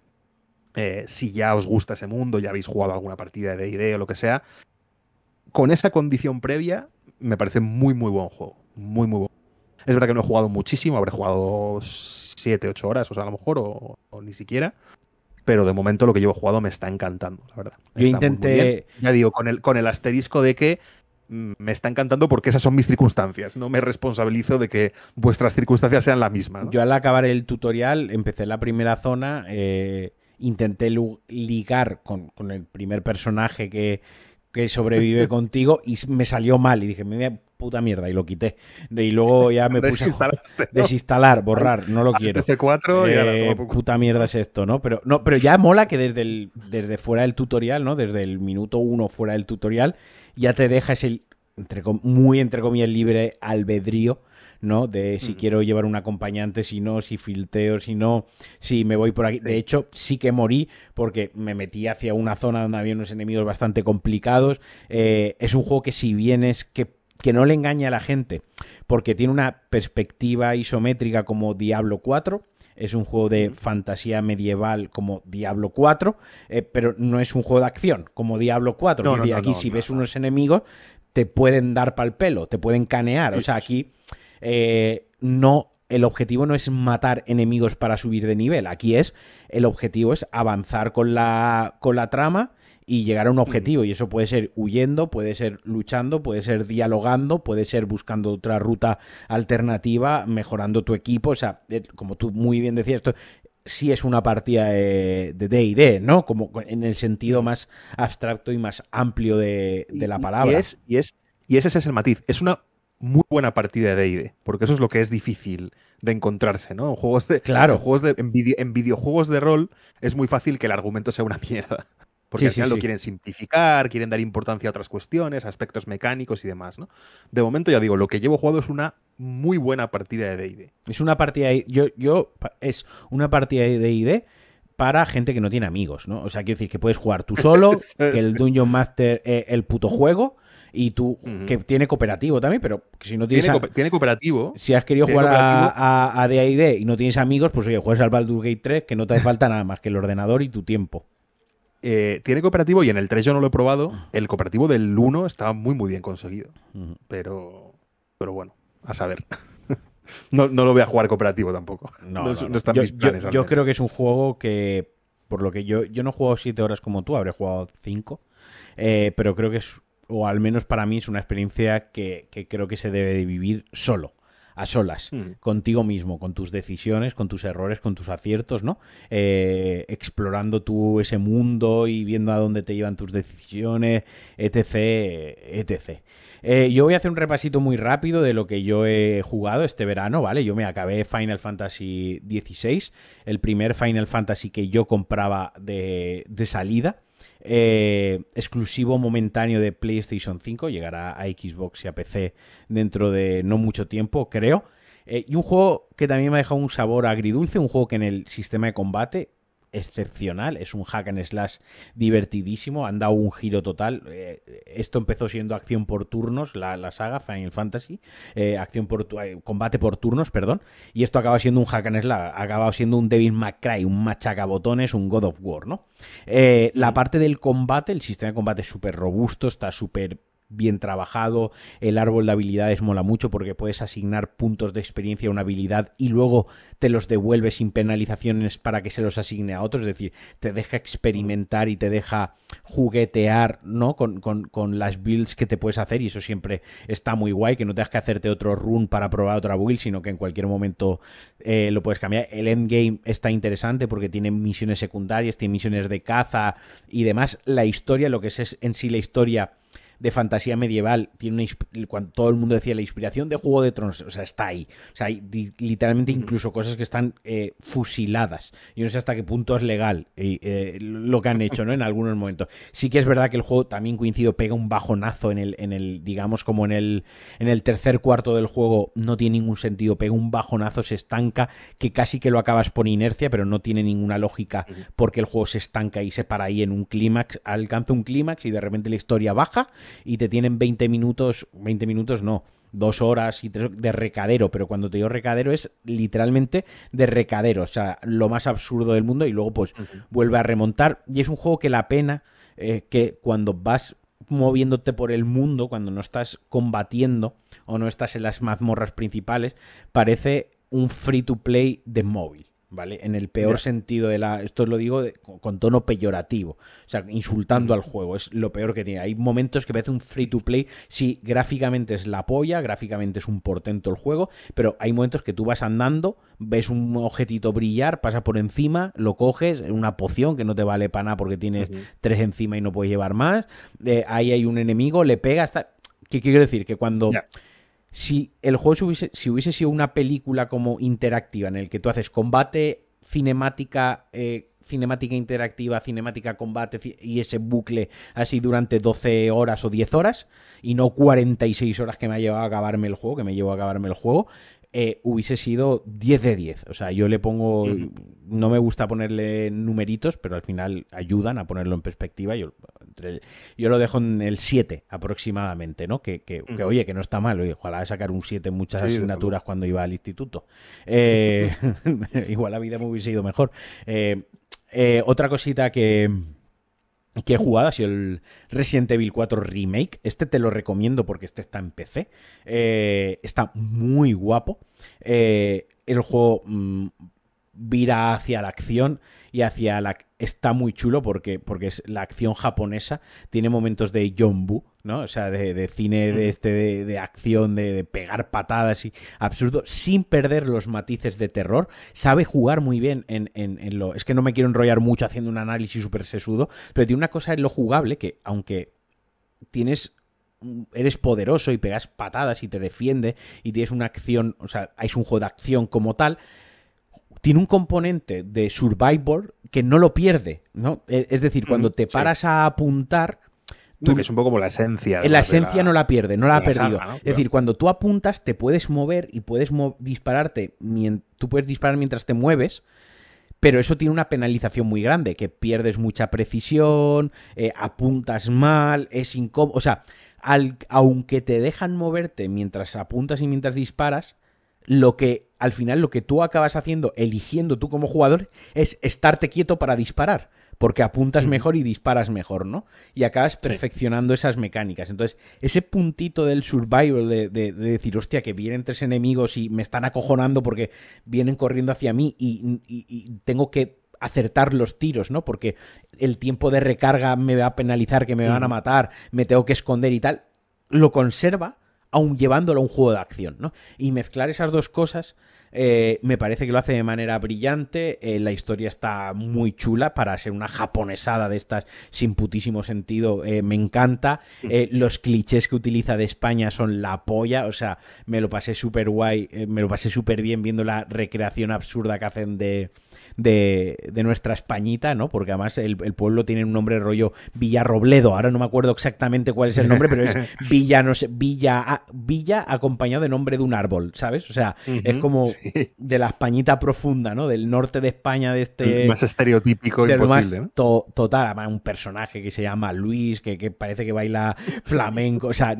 B: eh, si ya os gusta ese mundo, ya habéis jugado alguna partida de D&D o lo que sea, con esa condición previa me parece muy, muy buen juego. Muy, muy bueno. Es verdad que no he jugado muchísimo, habré jugado 7, 8 horas, o sea, a lo mejor, o, ni siquiera. pero de momento lo que llevo jugado me está encantando, la verdad.
A: Yo intenté...
B: Ya digo, con el, con el asterisco de que mm, me está encantando porque esas son mis circunstancias. No me responsabilizo de que vuestras circunstancias sean las mismas.
A: Yo al acabar el tutorial empecé la primera zona, eh, intenté ligar con, el primer personaje que, sobrevive contigo y me salió mal y dije, me puta mierda y lo quité. Y luego ya me puse a desinstalar, borrar, no lo quiero.
B: Eh,
A: puta mierda es esto, ¿no? Pero no, pero ya mola que desde el desde fuera del tutorial, ¿no? Desde el minuto uno fuera del tutorial ya te deja ese entre, muy entre comillas libre albedrío ¿no? De si quiero llevar un acompañante, si no, si filteo, si no, si me voy por aquí. De hecho, sí que morí porque me metí hacia una zona donde había unos enemigos bastante complicados. Eh, es un juego que si vienes que que no le engañe a la gente, porque tiene una perspectiva isométrica como Diablo 4, es un juego de fantasía medieval como Diablo 4, eh, pero no es un juego de acción como Diablo 4. aquí si ves unos enemigos, te pueden dar pal pelo, te pueden canear. O sea, aquí eh, no el objetivo no es matar enemigos para subir de nivel. Aquí es el objetivo es avanzar con la, con la trama y llegar a un objetivo. Y eso puede ser huyendo, puede ser luchando, puede ser dialogando, puede ser buscando otra ruta alternativa, mejorando tu equipo. O sea, eh, como tú muy bien decías, esto sí es una partida de D&D, ¿no? Como en el sentido más abstracto y más amplio de, la palabra.
B: Y, es, y, es, y ese es el matiz. Es una muy buena partida de D&D, porque eso es lo que es difícil de encontrarse, ¿no? En juegos de,
A: claro.
B: juegos de, en videojuegos de rol es muy fácil que el argumento sea una mierda. Porque al final lo quieren simplificar, quieren dar importancia a otras cuestiones, aspectos mecánicos y demás, ¿no? De momento, ya digo, lo que llevo jugado es una muy buena partida de D&D.
A: Es una partida de, yo, yo es una partida de D&D para gente que no tiene amigos, ¿no? O sea, quiero decir que puedes jugar tú solo, que el Dungeon Master es el puto juego y tú que tiene cooperativo también, pero si no tienes
B: tiene, cooperativo.
A: Si has querido jugar a, a, D&D y no tienes amigos, pues oye, juegas al Baldur's Gate 3 que no te hace falta nada más que el ordenador y tu tiempo.
B: Eh, tiene cooperativo y en el 3 yo no lo he probado. El cooperativo del 1 estaba muy, muy bien conseguido. Pero, pero bueno, a saber. no, lo voy a jugar cooperativo tampoco.
A: No, están yo, mis planes. Yo, creo que es un juego que, por lo que yo, yo no he jugado 7 horas como tú, habré jugado 5. Eh, pero creo que es, o al menos para mí, es una experiencia que, que creo que se debe de vivir solo a solas, hmm. contigo mismo, con tus decisiones, con tus errores, con tus aciertos, ¿no? Eh, explorando tú ese mundo y viendo a dónde te llevan tus decisiones, etc, etc. Eh, yo voy a hacer un repasito muy rápido de lo que yo he jugado este verano, ¿vale? Yo me acabé Final Fantasy XVI, el primer Final Fantasy que yo compraba de, de salida. Eh, exclusivo momentáneo de PlayStation 5, llegará a Xbox y a PC dentro de no mucho tiempo, creo. Eh, y un juego que también me ha dejado un sabor agridulce, un juego que en el sistema de combate excepcional, es un hack and slash divertidísimo, han dado un giro total. Eh, esto empezó siendo acción por turnos, la, saga Final Fantasy, eh, acción por eh, combate por turnos, perdón, y esto acaba siendo un hack and slash, ha acabado siendo un Devil McCray, un machacabotones, un God of War, ¿no? la parte del combate, el sistema de combate es súper robusto, está súper bien trabajado, el árbol de habilidades mola mucho porque puedes asignar puntos de experiencia a una habilidad y luego te los devuelves sin penalizaciones para que se los asigne a otros, es decir, te deja experimentar y te deja juguetear ¿no? con, las builds que te puedes hacer y eso siempre está muy guay, que no tengas que hacerte otro run para probar otra build, sino que en cualquier momento eh, lo puedes cambiar. El endgame está interesante porque tiene misiones secundarias, tiene misiones de caza y demás. La historia, lo que es en sí la historia de fantasía medieval, tiene una, cuando todo el mundo decía la inspiración de Juego de Tronos, o sea, está ahí. O sea, hay literalmente incluso cosas que están eh, fusiladas. Yo no sé hasta qué punto es legal eh, lo que han hecho, ¿no? En algunos momentos. Sí que es verdad que el juego también coincido, pega un bajonazo en el, en el digamos, como en el, en el tercer cuarto del juego, no tiene ningún sentido, pega un bajonazo, se estanca, que casi que lo acabas por inercia, pero no tiene ninguna lógica porque el juego se estanca y se para ahí en un clímax, alcanza un clímax y de repente la historia baja y te tienen 20 minutos, 20 minutos no, dos horas y de recadero, pero cuando te digo recadero es literalmente de recadero, o sea, lo más absurdo del mundo y luego pues vuelve a remontar y es un juego que la pena eh, que cuando vas moviéndote por el mundo, cuando no estás combatiendo o no estás en las mazmorras principales, parece un free to play de móvil. ¿Vale? En el peor sentido de la... Esto lo digo con, tono peyorativo, o sea, insultando al juego, es lo peor que tiene. Hay momentos que parece un free to play, sí, gráficamente es la polla, gráficamente es un portento el juego, pero hay momentos que tú vas andando, ves un objetito brillar, pasa por encima, lo coges, una poción que no te vale para nada porque tienes tres encima y no puedes llevar más, eh, ahí hay un enemigo, le pegas... ¿Qué quiero decir? Que cuando si el juego hubiese, si hubiese sido una película como interactiva en el que tú haces combate, cinemática, eh, cinemática interactiva, cinemática combate y ese bucle así durante 12 horas o 10 horas y no 46 horas que me ha llevado a acabarme el juego, que me llevó a acabarme el juego, eh, hubiese sido 10 de 10. O sea, yo le pongo. No me gusta ponerle numeritos, pero al final ayudan a ponerlo en perspectiva. Yo, yo lo dejo en el 7 aproximadamente, ¿no? Que, que, oye, que no está mal. ojalá sacar un 7 en muchas asignaturas cuando iba al instituto. Eh, igual la vida me hubiese ido mejor. Eh, otra cosita que que he jugado ha sido el Resident Evil 4 Remake. Este te lo recomiendo porque este está en PC. Eh, está muy guapo. Eh, el juego mm, vira hacia la acción y hacia la... Está muy chulo porque, porque es la acción japonesa. Tiene momentos de John ¿no? O sea, de, cine de, este, de, acción, de, pegar patadas y absurdo, sin perder los matices de terror. Sabe jugar muy bien en, en, lo... Es que no me quiero enrollar mucho haciendo un análisis súper sesudo, pero tiene una cosa en lo jugable que, aunque tienes eres poderoso y pegas patadas y te defiende y tienes una acción, o sea, es un juego de acción como tal, tiene un componente de survivor que no lo pierde, ¿no? E, es decir, cuando te paras a apuntar,
B: Tú, que es un poco como la esencia.
A: La esencia no la pierde, no la ha perdido. Es decir, cuando tú apuntas, te puedes mover y puedes dispararte. Tú puedes disparar mientras te mueves, pero eso tiene una penalización muy grande, que pierdes mucha precisión, eh, apuntas mal, es incómodo. O sea, aunque te dejan moverte mientras apuntas y mientras disparas, lo que al final lo que tú acabas haciendo, eligiendo tú como jugador, es estarte quieto para disparar porque apuntas mejor y disparas mejor, ¿no? Y acabas perfeccionando esas mecánicas. Entonces, ese puntito del survival de, decir, hostia, que vienen tres enemigos y me están acojonando porque vienen corriendo hacia mí y, tengo que acertar los tiros, ¿no? Porque el tiempo de recarga me va a penalizar, que me van a matar, me tengo que esconder y tal, lo conserva aun llevándolo a un juego de acción, ¿no? Y mezclar esas dos cosas eh, me parece que lo hace de manera brillante. Eh, la historia está muy chula para ser una japonesada de estas sin putísimo sentido. Eh, me encanta. los clichés que utiliza de España son la polla. O sea, me lo pasé súper guay. me lo pasé súper bien viendo la recreación absurda que hacen de, de, nuestra Españita, ¿no? Porque además el, pueblo tiene un nombre rollo Villarrobledo. Ahora no me acuerdo exactamente cuál es el nombre, pero es Villa, no sé, Villa, Villa acompañado de nombre de un árbol, ¿sabes? O sea, es como de la Españita profunda, ¿no? Del norte de España, de este.
B: más estereotípico imposible.
A: Más total, además, un personaje que se llama Luis, que, parece que baila flamenco. O sea,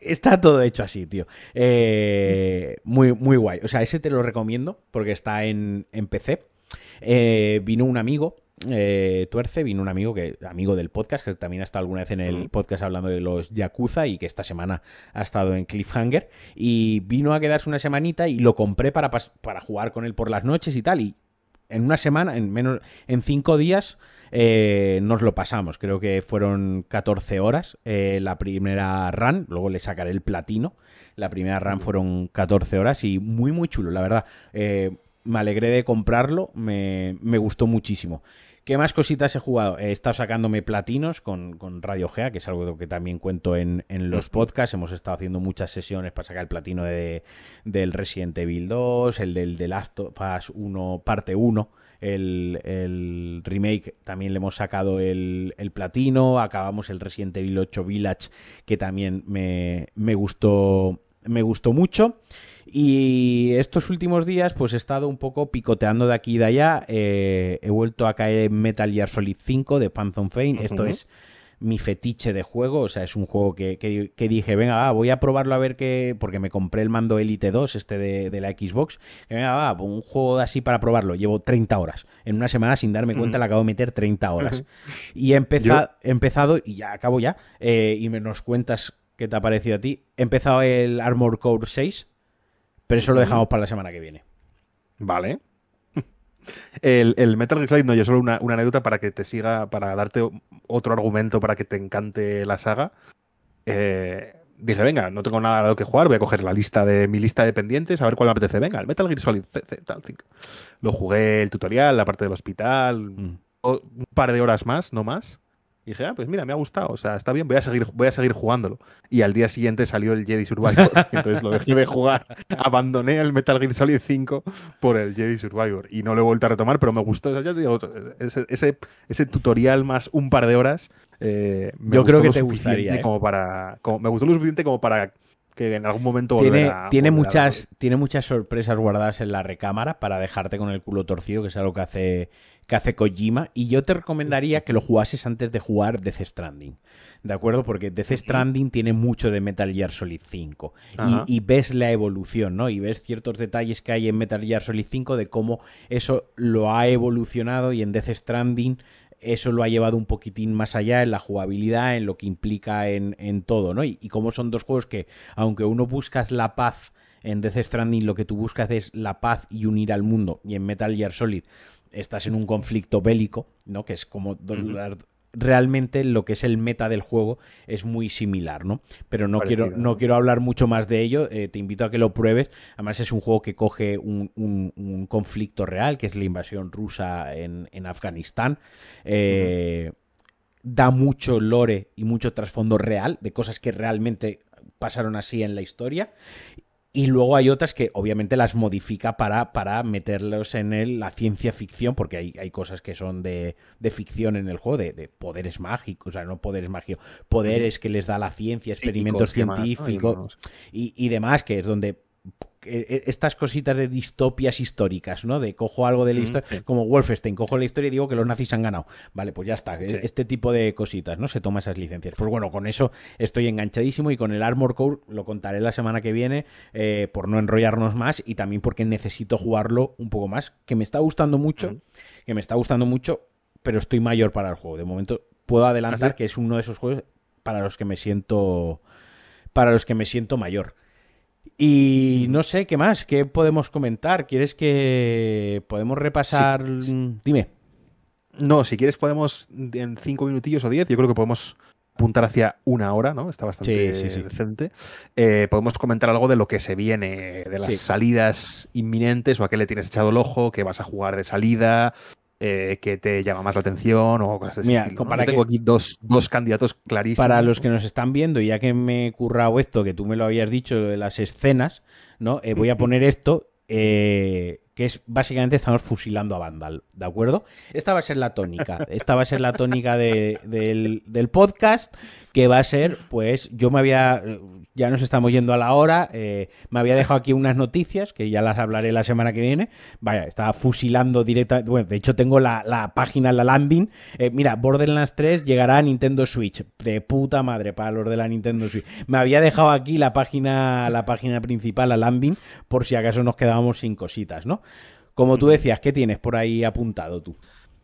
A: está todo hecho así, tío. Eh, muy, muy guay. O sea, ese te lo recomiendo porque está en, en PC. Eh, vino un amigo, eh, Tuerce, vino un amigo que amigo del podcast, que también ha estado alguna vez en el podcast hablando de los Yakuza y que esta semana ha estado en Cliffhanger. Y vino a quedarse una semanita y lo compré para, para jugar con él por las noches y tal. Y en una semana, en menos, en cinco días. Eh, nos lo pasamos, creo que fueron 14 horas la primera run, luego le sacaré el platino, la primera run fueron 14 horas y muy muy chulo, la verdad me alegré de comprarlo, me, gustó muchísimo. ¿Qué más cositas he jugado? He estado sacándome platinos con, Radio Gea, que es algo que también cuento en, los podcasts. Hemos estado haciendo muchas sesiones para sacar el platino de, del Resident Evil 2, el del The Last of Us 1, parte 1. El, remake también le hemos sacado el, platino. Acabamos el Resident Evil 8 Village, que también me, me gustó, me gustó mucho. Y estos últimos días, pues he estado un poco picoteando de aquí y de allá. Eh, he vuelto a caer en Metal Gear Solid 5 de Pantheon Fane. Esto es mi fetiche de juego. O sea, es un juego que, que, dije, venga, voy a probarlo a ver qué. Porque me compré el mando Elite 2, este de, la Xbox. venga, va, un juego así para probarlo. Llevo 30 horas. En una semana, sin darme cuenta, le acabo de meter 30 horas. Y he, empezado, y ya acabo ya. Eh, y me nos cuentas qué te ha parecido a ti. He empezado el Armor Core 6 pero eso lo dejamos para la semana que viene.
B: Vale. El, Metal Gear Solid no, yo solo una, una, anécdota para que te siga, para darte otro argumento para que te encante la saga. Eh, dije, venga, no tengo nada de lo que jugar, voy a coger la lista de mi lista de pendientes, a ver cuál me apetece. Venga, el Metal Gear Solid tal, Lo jugué el tutorial, la parte del hospital, mm. un par de horas más, no más. Y dije, ah, pues mira, me ha gustado, o sea, está bien, voy a seguir, voy a seguir jugándolo. Y al día siguiente salió el Jedi Survivor, entonces lo dejé de jugar. Abandoné el Metal Gear Solid 5 por el Jedi Survivor y no lo he vuelto a retomar, pero me gustó. ya te digo, ese, ese, tutorial más un par de horas. Eh,
A: Yo creo que te gustaría.
B: ¿eh? Como para, me gustó lo suficiente como para que en algún momento
A: tiene, tiene muchas tiene muchas sorpresas guardadas en la recámara para dejarte con el culo torcido que es algo que hace que hace Kojima. Y yo te recomendaría que lo jugases antes de jugar Death Stranding de acuerdo porque Death Stranding tiene mucho de Metal Gear Solid 5 y, y, ves la evolución no y ves ciertos detalles que hay en Metal Gear Solid 5 de cómo eso lo ha evolucionado y en Death Stranding eso lo ha llevado un poquitín más allá en la jugabilidad, en lo que implica en, todo, ¿no? Y, como son dos juegos que, aunque uno buscas la paz en Death Stranding, lo que tú buscas es la paz y unir al mundo, y en Metal Gear Solid estás en un conflicto bélico, ¿no? Que es como realmente lo que es el meta del juego es muy similar, ¿no? Pero no, quiero, no quiero hablar mucho más de ello, eh, te invito a que lo pruebes. Además es un juego que coge un, conflicto real, que es la invasión rusa en, Afganistán. Eh, da mucho lore y mucho trasfondo real de cosas que realmente pasaron así en la historia y luego hay otras que obviamente las modifica para, para meterlos en el, la ciencia ficción, porque hay, hay cosas que son de, de ficción en el juego, de, poderes mágicos, o sea, no poderes mágicos, poderes que les da la ciencia, experimentos científicos y, y, demás, que es donde estas cositas de distopias históricas, ¿no? De cojo algo de la historia, como Wolfenstein, cojo la historia y digo que los nazis han ganado. Vale, pues ya está. E, este tipo de cositas, ¿no? Se toma esas licencias. Pues bueno, con eso estoy enganchadísimo y con el Armor Core lo contaré la semana que viene eh, por no enrollarnos más y también porque necesito jugarlo un poco más, que me está gustando mucho, que me está gustando mucho, pero estoy mayor para el juego. De momento puedo adelantar ¿Ah, que es uno de esos juegos para los que me siento para los que me siento mayor. Y no sé, ¿qué más? ¿Qué podemos comentar? ¿Quieres que podemos repasar? Dime.
B: No, si quieres podemos en cinco minutillos o diez, yo creo que podemos apuntar hacia una hora, ¿no? Está bastante decente. Eh, podemos comentar algo de lo que se viene, de las salidas inminentes o a qué le tienes echado el ojo, que vas a jugar de salida, eh, que te llama más la atención o cosas de ese Para tengo aquí dos, candidatos clarísimos.
A: Para los que nos están viendo, ya que me he currado esto, que tú me lo habías dicho de las escenas, ¿no? Eh, voy a poner esto. Eh, que es básicamente estamos fusilando a Vandal, ¿de acuerdo? Esta va a ser la tónica, esta va a ser la tónica del, del, podcast, que va a ser, pues, yo me había, ya nos estamos yendo a la hora. Eh, me había dejado aquí unas noticias que ya las hablaré la semana que viene. Vaya, estaba fusilando directamente. Bueno, de hecho, tengo la, página, la landing. Eh, mira, Borderlands 3 llegará a Nintendo Switch. De puta madre para los de la Nintendo Switch. Me había dejado aquí la página, la página principal, la landing, por si acaso nos quedábamos sin cositas, ¿no? Como tú decías, ¿qué tienes por ahí apuntado tú?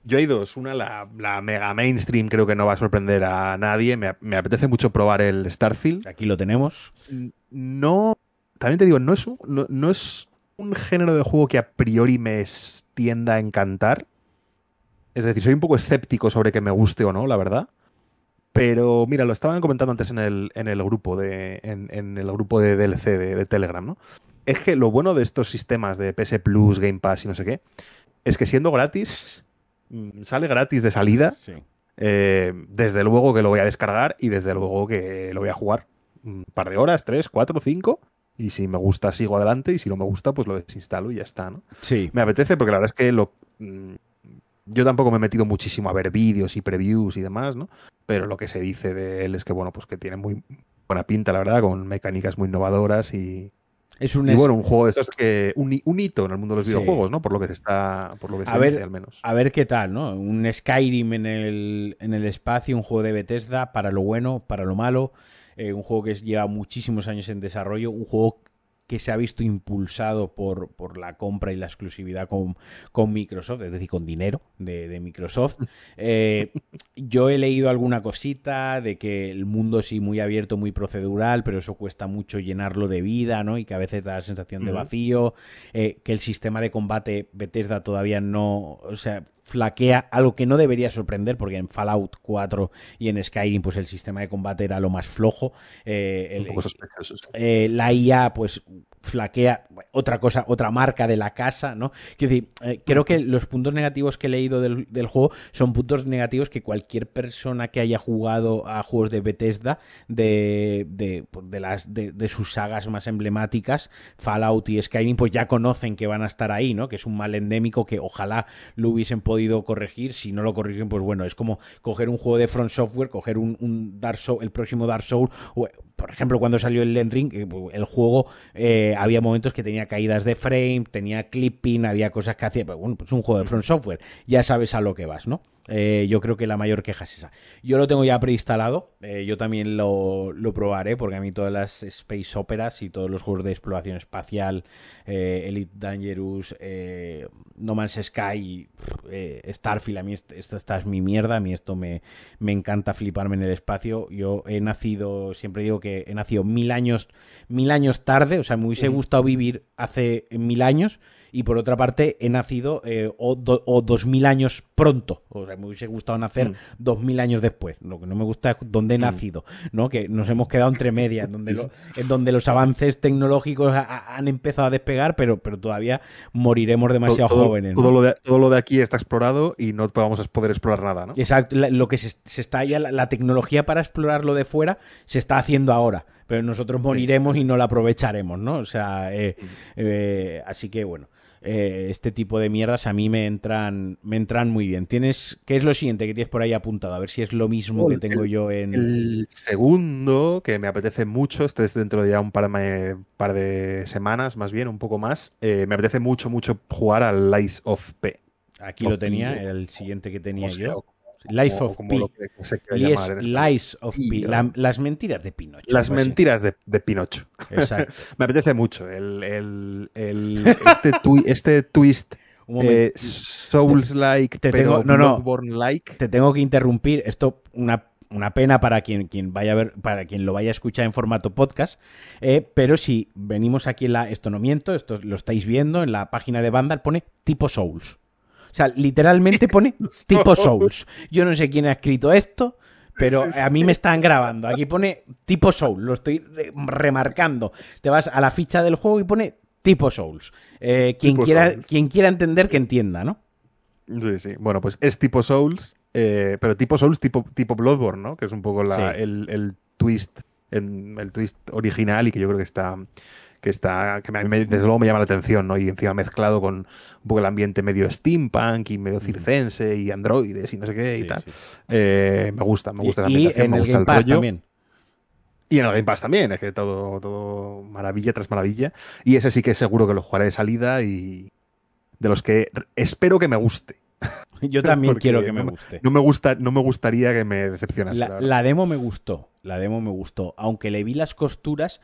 B: Yo hay dos. Una, la, mega mainstream, creo que no va a sorprender a nadie. Me, apetece mucho probar el Starfield.
A: Aquí lo tenemos.
B: No. También te digo, no es un, no, es un género de juego que a priori me tienda a encantar. Es decir, soy un poco escéptico sobre que me guste o no, la verdad. Pero mira, lo estaban comentando antes en el, en el grupo de. En, el grupo de DLC de, de, Telegram, ¿no? Es que lo bueno de estos sistemas de PS Plus, Game Pass y no sé qué, es que siendo gratis, Mm, sale gratis de salida. Eh, desde luego que lo voy a descargar y desde luego que lo voy a jugar un par de horas, tres, cuatro, cinco. Y si me gusta, sigo adelante. Y si no me gusta, pues lo desinstalo y ya está, ¿no?
A: Sí.
B: Me apetece porque la verdad es que lo. Mm, yo tampoco me he metido muchísimo a ver vídeos y previews y demás, ¿no? Pero lo que se dice de él es que, bueno, pues que tiene muy buena pinta, la verdad, con mecánicas muy innovadoras y,
A: es un
B: y bueno, un juego de esos que. Un, hito en el mundo de los videojuegos, ¿no? Por lo que se está. Por lo que se
A: a ver,
B: al menos.
A: A ver qué tal, ¿no? Un Skyrim en el, en el espacio, un juego de Bethesda, para lo bueno, para lo malo. Eh, un juego que lleva muchísimos años en desarrollo. Un juego que se ha visto impulsado por, por la compra y la exclusividad con, con Microsoft, es decir, con dinero de, Microsoft. Eh, yo he leído alguna cosita de que el mundo sí muy abierto, muy procedural, pero eso cuesta mucho llenarlo de vida, ¿no? Y que a veces da la sensación de vacío, eh, que el sistema de combate Bethesda todavía no, o sea, flaquea, algo que no debería sorprender, porque en Fallout 4 y en Skyrim, pues el sistema de combate era lo más flojo. Eh, Un poco sospechoso. Eh, la IA, pues flaquea otra cosa, otra marca de la casa, ¿no? Quiero eh, creo que los puntos negativos que he leído del, juego son puntos negativos que cualquier persona que haya jugado a juegos de Bethesda, de, de, pues, las, de, sus sagas más emblemáticas, Fallout y Skyrim, pues ya conocen que van a estar ahí, ¿no? Que es un mal endémico que ojalá lo hubiesen podido corregir. Si no lo corrigen, pues bueno, es como coger un juego de Front Software, coger un, Dark Soul, el próximo Dark Soul, o, por ejemplo, cuando salió el Len Ring, el juego eh, había momentos que tenía caídas de frame, tenía clipping, había cosas que hacía. Pero bueno, pues un juego de front software, ya sabes a lo que vas, ¿no? Eh, yo creo que la mayor queja es esa. Yo lo tengo ya preinstalado, eh, yo también lo, probaré, porque a mí todas las Space Operas y todos los juegos de exploración espacial, Elite Dangerous, No Man's Sky, Starfield, a mí esto, esta es mi mierda, a mí esto me, me encanta fliparme en el espacio. Yo he nacido, siempre digo que he nacido mil años, mil años tarde, o sea, me hubiese gustado vivir hace mil años y por otra parte he nacido eh, o, dos mil años pronto, o sea, me hubiese gustado nacer mm. dos mil años después, lo que no me gusta es dónde he mm. nacido, ¿no? Que nos hemos quedado entre medias, donde, en donde los avances tecnológicos han empezado a despegar, pero, pero todavía moriremos demasiado jóvenes.
B: Todo, lo de, todo lo de aquí está explorado y no vamos a poder explorar nada, ¿no?
A: Exacto, lo que se, está ya, la, tecnología para explorar lo de fuera se está haciendo ahora pero nosotros moriremos y no la aprovecharemos, ¿no? O sea, eh, eh, así que bueno. Eh, este tipo de mierdas a mí me entran, me entran muy bien. Tienes, ¿Qué es lo siguiente que tienes por ahí apuntado? A ver si es lo mismo que tengo yo en...
B: El segundo, que me apetece mucho, este es dentro de ya un par de, par de semanas, más bien, un poco más, eh, me apetece mucho, mucho jugar al Lies of P.
A: Aquí lo tenía, el siguiente que tenía yo. Lies of P. Y es Lies of P. las mentiras de Pinocho.
B: Las mentiras de, de, Pinocho. Exacto. Me apetece mucho el, el, el este, este twist eh, Souls-like, pero no, no, like
A: Te tengo que interrumpir. Esto, una, una pena para quien, quien, vaya a ver, para quien lo vaya a escuchar en formato podcast. Eh, pero si venimos aquí en la. Esto no miento, esto lo estáis viendo en la página de Vandal, pone tipo Souls. O sea, literalmente pone tipo Souls. Yo no sé quién ha escrito esto, pero a mí me están grabando. Aquí pone tipo Souls, lo estoy remarcando. Te vas a la ficha del juego y pone tipo Souls. Eh, quien, quiera, quien quiera entender, que entienda, ¿no?
B: Sí, sí. Bueno, pues es tipo Souls, eh, pero tipo Souls, tipo, tipo Bloodborne, ¿no? Que es un poco el, el, twist, el twist original y que yo creo que está que está que desde luego me llama la atención, ¿no? Y encima mezclado con un poco el ambiente medio steampunk y medio circense y androides y no sé qué y tal. Eh, me gusta, me gusta la
A: Y en el Game Pass también.
B: Y en el Game Pass también, es que todo, todo maravilla tras maravilla. Y ese sí que seguro que lo jugaré de salida y de los que espero que me guste.
A: Yo también quiero que me guste.
B: No me, gusta, no me gustaría que me decepcionase.
A: La, la, demo me gustó, la demo me gustó. Aunque le vi las costuras,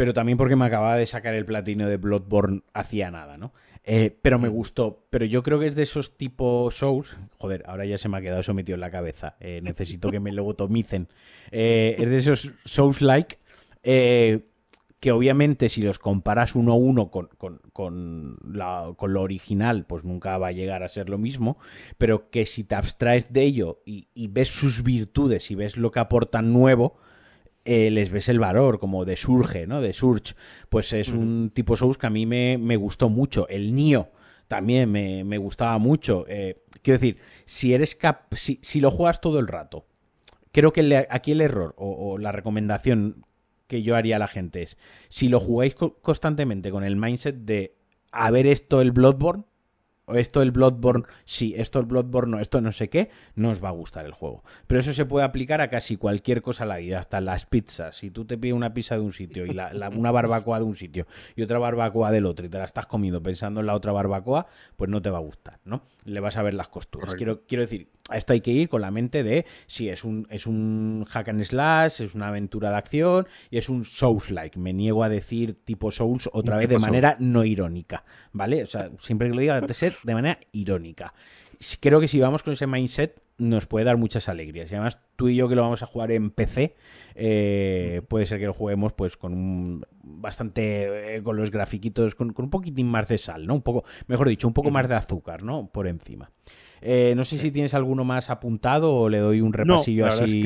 A: pero también porque me acababa de sacar el platino de Bloodborne hacía nada, ¿no? Eh, pero me mm. gustó. Pero yo creo que es de esos tipos Souls. Joder, ahora ya se me ha quedado eso metido en la cabeza. Eh, necesito que me lobotomicen. Eh, es de esos Souls-like. que obviamente si los comparas uno a uno con, con, lo original, pues nunca va a llegar a ser lo mismo, pero que si te abstraes de ello y, y ves sus virtudes y ves lo que aportan nuevo, eh, les ves el valor, como de Surge, ¿no? De Surge. Pues es un tipo Souls que a mí me, gustó mucho. El Nio también me, gustaba mucho. Eh, quiero decir, si eres cap si, lo juegas todo el rato, creo que aquí el error o, la recomendación que yo haría a la gente es, si lo jugáis constantemente con el mindset de a ver esto el Bloodborne, esto el Bloodborne, sí, esto el Bloodborne, no, esto no sé qué, no os va a gustar el juego. Pero eso se puede aplicar a casi cualquier cosa en la vida, hasta las pizzas. Si tú te pides una pizza de un sitio y una barbacoa de un sitio y otra barbacoa del otro y te la estás comiendo pensando en la otra barbacoa, pues no te va a gustar, ¿no? Le vas a ver las costuras. Quiero, quiero decir, a esto hay que ir con la mente de si es un, es un hack and slash, es una aventura de acción y es un Souls-like. Me niego a decir tipo Souls otra vez de manera no irónica, ¿vale? O sea, siempre que lo diga, de ser de manera irónica. Creo que si vamos con ese mindset nos puede dar muchas alegrías. Y además tú y yo que lo vamos a jugar en PC, eh, puede ser que lo juguemos pues con un bastante eh, con los grafiquitos, con, un poquitín más de sal, ¿no? Un poco, mejor dicho, un poco más de azúcar, ¿no? Por encima. Eh, no sé si tienes alguno más apuntado o le doy un repasillo así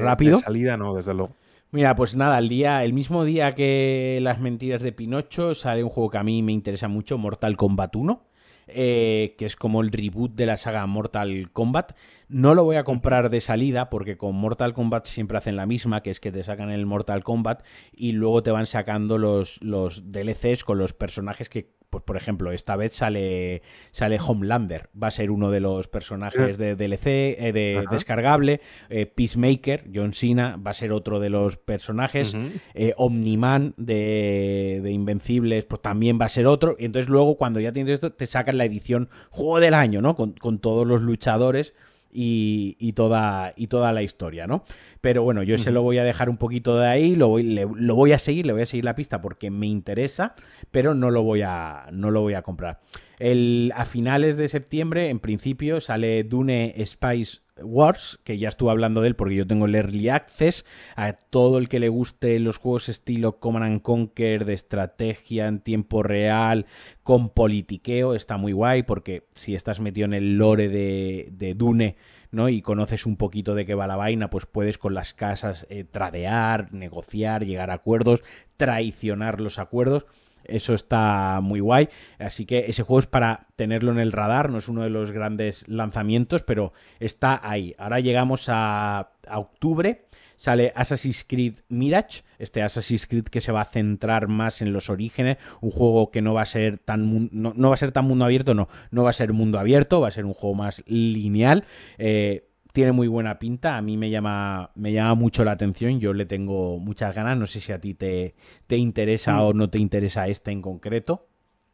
A: rápido.
B: De salida no, desde luego.
A: Mira, pues nada, el día, el mismo día que las mentiras de Pinocho sale un juego que a mí me interesa mucho, Mortal Kombat 1. Eh, que es como el reboot de la saga Mortal Kombat. No lo voy a comprar de salida porque con Mortal Kombat siempre hacen la misma, que es que te sacan el Mortal Kombat y luego te van sacando los, los DLCs con los personajes que pues por ejemplo, esta vez sale, sale Homelander, va a ser uno de los personajes de DLC, eh, de descargable, eh, Peacemaker, John Cena, va a ser otro de los personajes, eh, Omniman de, de, Invencibles, pues también va a ser otro, y entonces luego cuando ya tienes esto, te sacan la edición Juego del Año, ¿no? Con, con todos los luchadores y, toda, y toda la historia, ¿no? Pero bueno, yo se lo voy a dejar un poquito de ahí, lo voy, lo voy a seguir, le voy a seguir la pista porque me interesa, pero no lo voy a, no lo voy a comprar. El, a finales de septiembre, en principio, sale Dune Spice Wars, que ya estuve hablando de él porque yo tengo el Early Access. A todo el que le guste los juegos estilo Command and Conquer, de estrategia en tiempo real, con politiqueo, está muy guay porque si estás metido en el lore de, de Dune, ¿no? Y conoces un poquito de qué va la vaina, pues puedes con las casas eh, tradear, negociar, llegar a acuerdos, traicionar los acuerdos. Eso está muy guay. Así que ese juego es para tenerlo en el radar. No es uno de los grandes lanzamientos, pero está ahí. Ahora llegamos a, octubre. Sale Assassin's Creed Mirage, este Assassin's Creed que se va a centrar más en los orígenes, un juego que no va a ser tan no, va a ser tan mundo abierto, no, no va a ser mundo abierto, va a ser un juego más lineal. Eh, tiene muy buena pinta, a mí me llama, me llama mucho la atención, yo le tengo muchas ganas, no sé si a ti te, te interesa mm. o no te interesa este en concreto.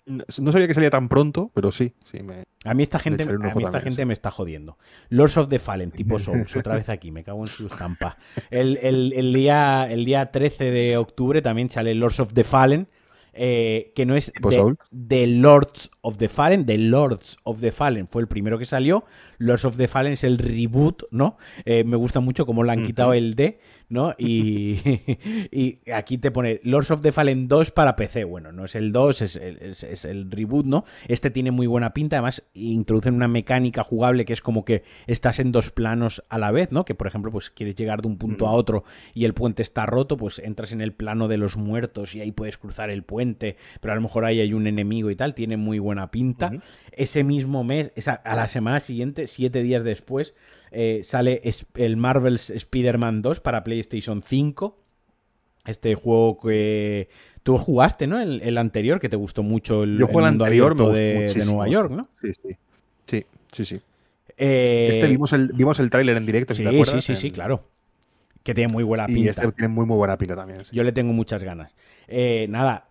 B: No, sabía que salía tan pronto, pero sí, sí me,
A: A mí esta gente, a mí esta gente me está jodiendo. Lords of the Fallen, tipo Souls, otra vez aquí, me cago en su estampa. El, el, día, el día 13 de octubre también sale Lords of the Fallen, eh, que no es de, Lords of the Fallen, de Lords of the Fallen fue el primero que salió, Lords of the Fallen es el reboot, ¿no? Eh, me gusta mucho cómo le han quitado el D, ¿no? Y, y, aquí te pone Lords of the Fallen 2 para PC. Bueno, no es el 2, es, es, el reboot, ¿no? Este tiene muy buena pinta, además introducen una mecánica jugable que es como que estás en dos planos a la vez, ¿no? Que por ejemplo, pues quieres llegar de un punto a otro y el puente está roto, pues entras en el plano de los muertos y ahí puedes cruzar el puente, pero a lo mejor ahí hay un enemigo y tal, tiene muy buena pinta. Ese mismo mes, esa, a la semana siguiente, siete días después, eh, sale el Marvel's Spider-Man 2 para PlayStation 5. Este juego que tú jugaste, ¿no? El, anterior, que te gustó mucho el,
B: Yo el anterior
A: de, Nueva York, ¿no?
B: Sí, sí. Sí, sí, sí. Eh, este vimos el, vimos el tráiler en directo,
A: sí,
B: te acuerdas.
A: Sí, sí, sí, claro. Que tiene muy buena pinta. Y
B: este tiene muy, muy buena pinta también.
A: Yo le tengo muchas ganas. Eh, nada,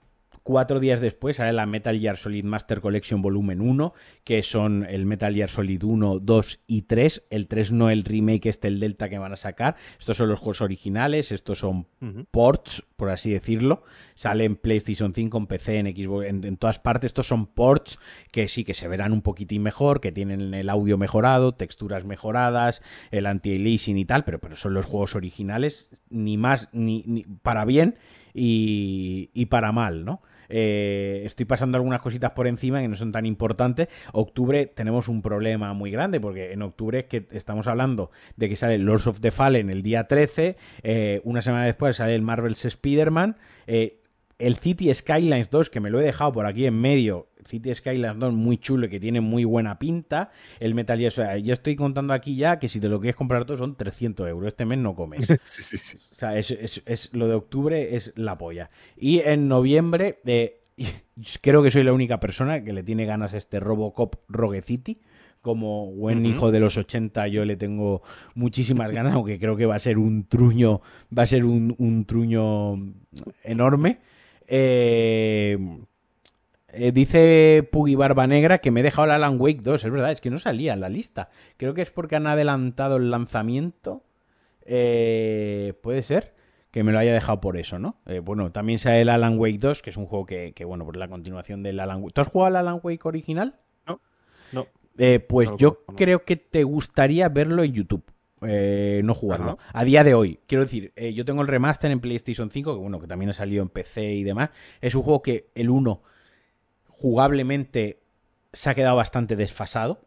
A: Cuatro días después sale la Metal Gear Solid Master Collection Volumen 1, que son el Metal Gear Solid 1, 2 y 3. El 3 no el remake, este el Delta que van a sacar. Estos son los juegos originales, estos son ports, por así decirlo. Sale en PlayStation 5, en PC, en Xbox, en, todas partes. Estos son ports que sí que se verán un poquitín mejor, que tienen el audio mejorado, texturas mejoradas, el anti-aliasing y tal, pero, pero son los juegos originales, ni más ni, para bien y, y para mal, ¿no? Eh, estoy pasando algunas cositas por encima que no son tan importantes. Octubre tenemos un problema muy grande porque en octubre es que estamos hablando de que sale Lords of the Fallen el día 13, eh, una semana después sale el Marvel's Spider-Man. Eh, el City Skylines 2, que me lo he dejado por aquí en medio, City Skylines 2 muy chulo y que tiene muy buena pinta. El Metal Gear, o sea, yo estoy contando aquí ya que si te lo quieres comprar todo son 300 euros. Este mes no comes.
B: sí, sí, sí.
A: O sea, es, lo de octubre es la polla. Y en noviembre, eh, creo que soy la única persona que le tiene ganas a este Robocop Rogue City. Como buen hijo de los 80 yo le tengo muchísimas ganas, aunque creo que va a ser un truño, va a ser un, truño enorme. Eh, eh, dice Puggy Barba Negra que me he dejado la Alan Wake 2, es verdad, es que no salía en la lista. Creo que es porque han adelantado el lanzamiento. Eh, puede ser que me lo haya dejado por eso, ¿no? Eh, bueno, también sale el Alan Wake 2, que es un juego que, bueno, por la continuación del Alan Wake. ¿Tú has jugado al Alan Wake original?
B: No, no.
A: Pues yo creo que te gustaría verlo en YouTube. Eh, no jugarlo. A día de hoy, quiero decir, yo tengo el remaster en PlayStation 5, que bueno, que también ha salido en PC y demás. Es un juego que el 1 jugablemente se ha quedado bastante desfasado,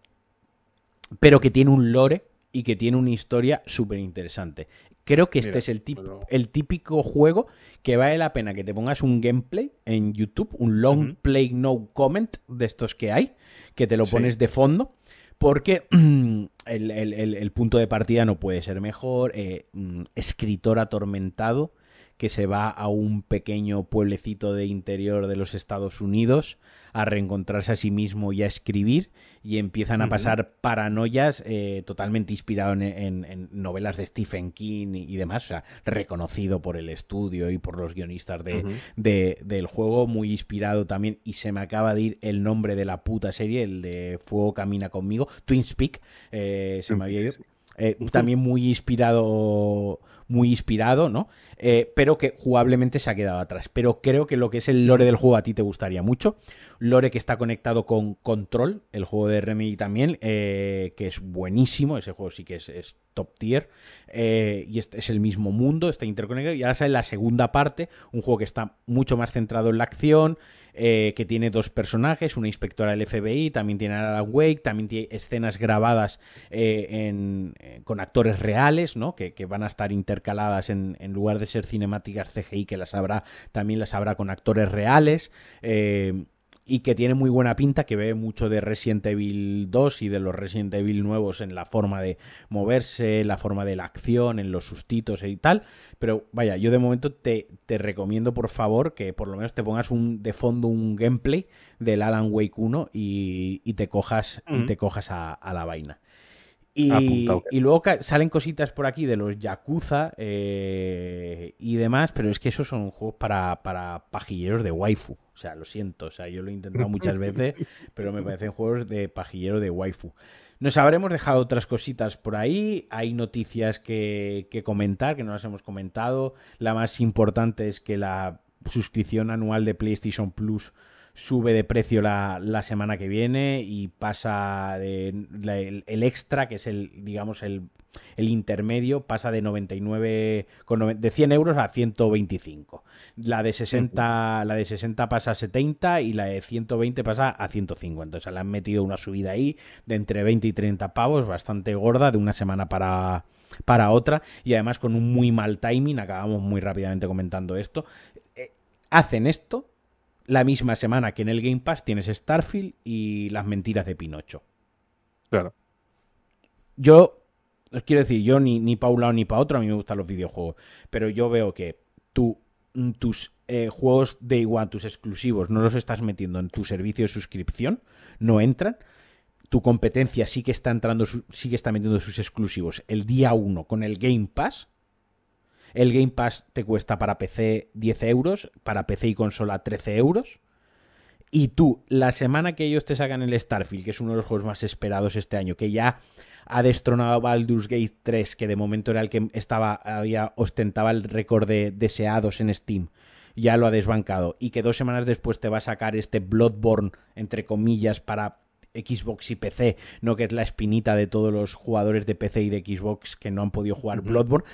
A: pero que tiene un lore y que tiene una historia súper interesante. Creo que este es el, el típico juego que vale la pena que te pongas un gameplay en YouTube, un long play no comment de estos que hay, que te lo pones de fondo, porque el, punto de partida no puede ser mejor. Eh, mm, escritor atormentado que se va a un pequeño pueblecito de interior de los Estados Unidos a reencontrarse a sí mismo y a escribir y empiezan a pasar paranoias eh, totalmente inspirado en, novelas de Stephen King y, demás, o sea, reconocido por el estudio y por los guionistas de, del juego, muy inspirado también, y se me acaba de ir el nombre de la puta serie, el de Fuego Camina conmigo, Twin Peak, eh, se me había ido. Eh, también muy inspirado, muy inspirado, ¿no? Eh, pero que jugablemente se ha quedado atrás. Pero creo que lo que es el lore del juego a ti te gustaría mucho. Lore que está conectado con Control, el juego de Remedy también, eh, que es buenísimo. Ese juego sí que es, top tier. y este es el mismo mundo, está interconectado. Y ahora sale la segunda parte, un juego que está mucho más centrado en la acción. Eh, que tiene dos personajes, una inspectora del FBI, también tiene a Alan Wake, también tiene escenas grabadas eh, eh, con actores reales, ¿no? Que, van a estar intercaladas en, en, lugar de ser cinemáticas CGI, que las habrá, también las habrá con actores reales y que tiene muy buena pinta, que ve mucho de Resident Evil 2 y de los Resident Evil nuevos en la forma de moverse, la forma de la acción, en los sustitos y tal. Pero vaya, yo de momento te, recomiendo por favor que por lo menos te pongas un de fondo un gameplay del Alan Wake 1 y, te cojas, y te cojas a la vaina. Y, luego salen cositas por aquí de los Yakuza eh, y demás, pero es que esos son juegos para, para pajilleros de waifu. O sea, lo siento, o sea, yo lo he intentado muchas veces, pero me parecen juegos de pajillero de waifu. Nos habremos dejado otras cositas por ahí. Hay noticias que, que comentar, que no las hemos comentado. La más importante es que la suscripción anual de PlayStation Plus sube de precio la, semana que viene y pasa de, el, extra, que es el, digamos, el, el intermedio, pasa de 99, con, de 100 euros a 125. La de 60, la de 60 pasa a 70 y la de 120 pasa a 150. O sea, le han metido una subida ahí de entre 20 y 30 pavos, bastante gorda, de una semana para, para otra y además con un muy mal timing, acabamos muy rápidamente comentando esto. Eh, hacen esto la misma semana que en el Game Pass tienes Starfield y las mentiras de Pinocho.
B: Claro.
A: Yo, os quiero decir, yo ni, ni para un lado ni para otro, a mí me gustan los videojuegos, pero yo veo que tú, mm, tus eh, juegos de igual, tus exclusivos, no los estás metiendo en tu servicio de suscripción, no entran. Tu competencia sí que está entrando, sí que está metiendo sus exclusivos el día 1 con el Game Pass el Game Pass te cuesta para PC 10 euros, para PC y consola 13 euros. Y tú, la semana que ellos te sacan el Starfield, que es uno de los juegos más esperados este año, que ya ha destronado Baldur's Gate 3, que de momento era el que estaba, había, ostentaba el récord de deseados en Steam, ya lo ha desbancado, y que dos semanas después te va a sacar este Bloodborne, entre comillas, para Xbox y PC, no que es la espinita de todos los jugadores de PC y de Xbox que no han podido jugar Bloodborne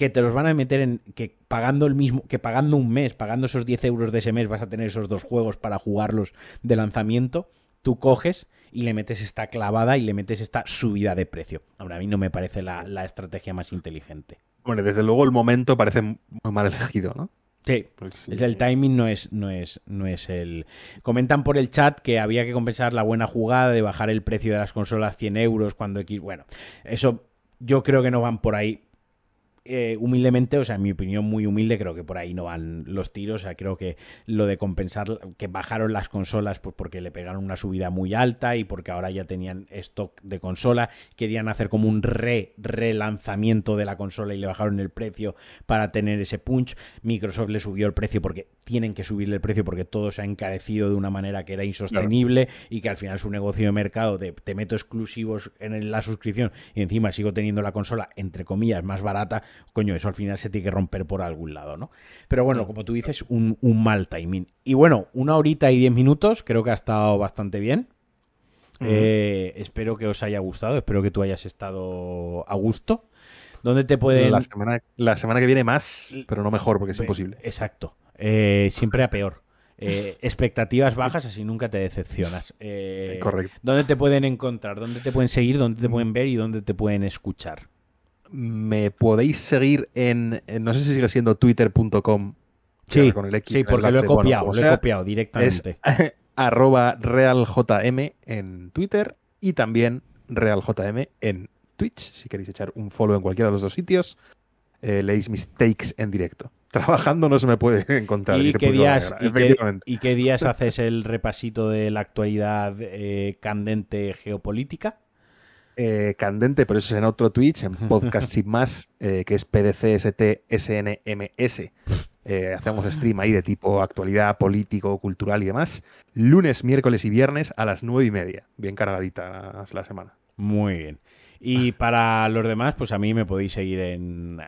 A: que te los van a meter en que pagando el mismo que pagando un mes pagando esos 10 euros de ese mes vas a tener esos dos juegos para jugarlos de lanzamiento tú coges y le metes esta clavada y le metes esta subida de precio ahora a mí no me parece la, estrategia más inteligente
B: bueno desde luego el momento parece muy mal elegido no
A: Sí, el timing no es, no es, no es el. Comentan por el chat que había que compensar la buena jugada de bajar el precio de las consolas 100 euros cuando X. Bueno, eso yo creo que no van por ahí eh, humildemente, o sea, en mi opinión muy humilde, creo que por ahí no van los tiros. O sea, creo que lo de compensar, que bajaron las consolas pues porque le pegaron una subida muy alta y porque ahora ya tenían stock de consola, querían hacer como un re relanzamiento de la consola y le bajaron el precio para tener ese punch. Microsoft le subió el precio porque tienen que subirle el precio porque todo se ha encarecido de una manera que era insostenible y que al final su negocio de mercado de te meto exclusivos en la suscripción y encima sigo teniendo la consola entre comillas más barata coño, eso al final se tiene que romper por algún lado, ¿no? Pero bueno, como tú dices, un, mal timing. Y bueno, una horita y diez minutos, creo que ha estado bastante bien. Eh, espero que os haya gustado, espero que tú hayas estado a gusto. ¿Dónde te pueden...?
B: La semana, la semana que viene más, pero no mejor, porque es imposible.
A: Exacto. Eh, siempre a peor. Eh, expectativas bajas, así nunca te decepcionas.
B: Correcto.
A: ¿Dónde te pueden encontrar? ¿Dónde te pueden seguir? ¿Dónde te pueden ver? ¿Y dónde te pueden escuchar?
B: Me podéis seguir en, no sé si sigue siendo twitter.com.
A: Sí, sí, porque lo he copiado, lo he copiado directamente.
B: arroba realjm en Twitter y también realjm en Twitch, si queréis echar un follow en cualquiera de los dos sitios. Eh, leéis mis takes en directo. Trabajando no se me puede encontrar.
A: ¿Y, qué días, y, qué, días haces el repasito de la actualidad eh, candente geopolítica?
B: Eh, candente, pero eso es en otro Twitch, en Podcast Sin Más, eh, que es PDCSTSNMS. Eh, hacemos stream ahí de tipo actualidad, político, cultural y demás. Lunes, miércoles y viernes a las nueve y media. Bien cargadita la semana.
A: Muy bien. Y para los demás, pues a mí me podéis seguir en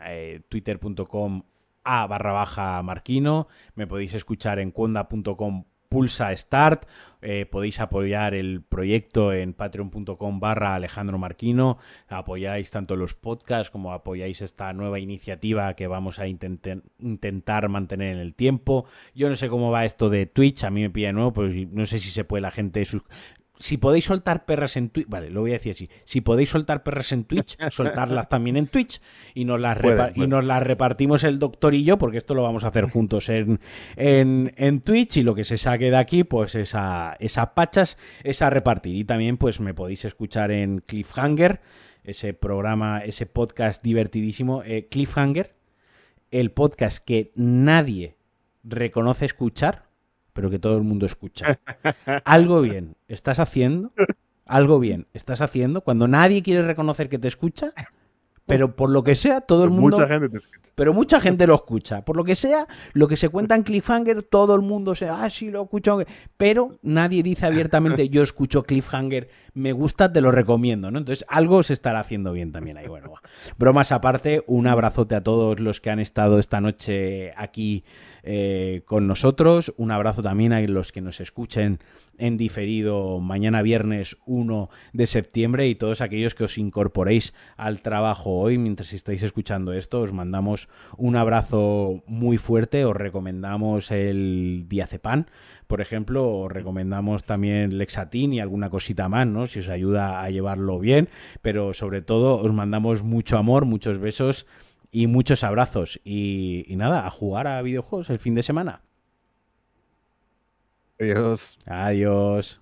A: twitter.com a barra baja marquino. Me podéis escuchar en cuonda.com pulsa start. Eh, podéis apoyar el proyecto en patreon.com barra Alejandro Marquino. Apoyáis tanto los podcasts como apoyáis esta nueva iniciativa que vamos a intentar mantener en el tiempo. Yo no sé cómo va esto de Twitch, a mí me pilla nuevo, pues no sé si se puede la gente si podéis soltar perras en Twitch, vale, lo voy a decir así, si podéis soltar perras en Twitch, soltarlas también en Twitch y nos las, y nos las repartimos el doctor y yo, porque esto lo vamos a hacer juntos en, en, Twitch y lo que se saque de aquí, pues esa, esa pachas, es a repartir. Y también pues me podéis escuchar en Cliffhanger, ese programa, ese podcast divertidísimo, eh, Cliffhanger, el podcast que nadie reconoce escuchar pero que todo el mundo escucha. Algo bien estás haciendo, algo bien estás haciendo cuando nadie quiere reconocer que te escucha, pero por lo que sea, todo el mundo.
B: Mucha gente te escucha.
A: Pero mucha gente lo escucha. Por lo que sea, lo que se cuenta en Cliffhanger, todo el mundo se. Ah, sí, lo escucho. Pero nadie dice abiertamente, yo escucho Cliffhanger, me gusta, te lo recomiendo, ¿no? Entonces, algo se estará haciendo bien también ahí. Bueno, bromas aparte, un abrazote a todos los que han estado esta noche aquí eh, con nosotros. Un abrazo también a los que nos escuchen en diferido mañana viernes 1 de septiembre y todos aquellos que os incorporéis al trabajo hoy mientras estáis escuchando esto. Os mandamos un abrazo muy fuerte. Os recomendamos el diazepam por ejemplo, os recomendamos también Lexatin y alguna cosita más, ¿no? Si os ayuda a llevarlo bien, pero sobre todo os mandamos mucho amor, muchos besos y muchos abrazos. Y, nada, a jugar a videojuegos el fin de semana.
B: Adiós.
A: Adiós.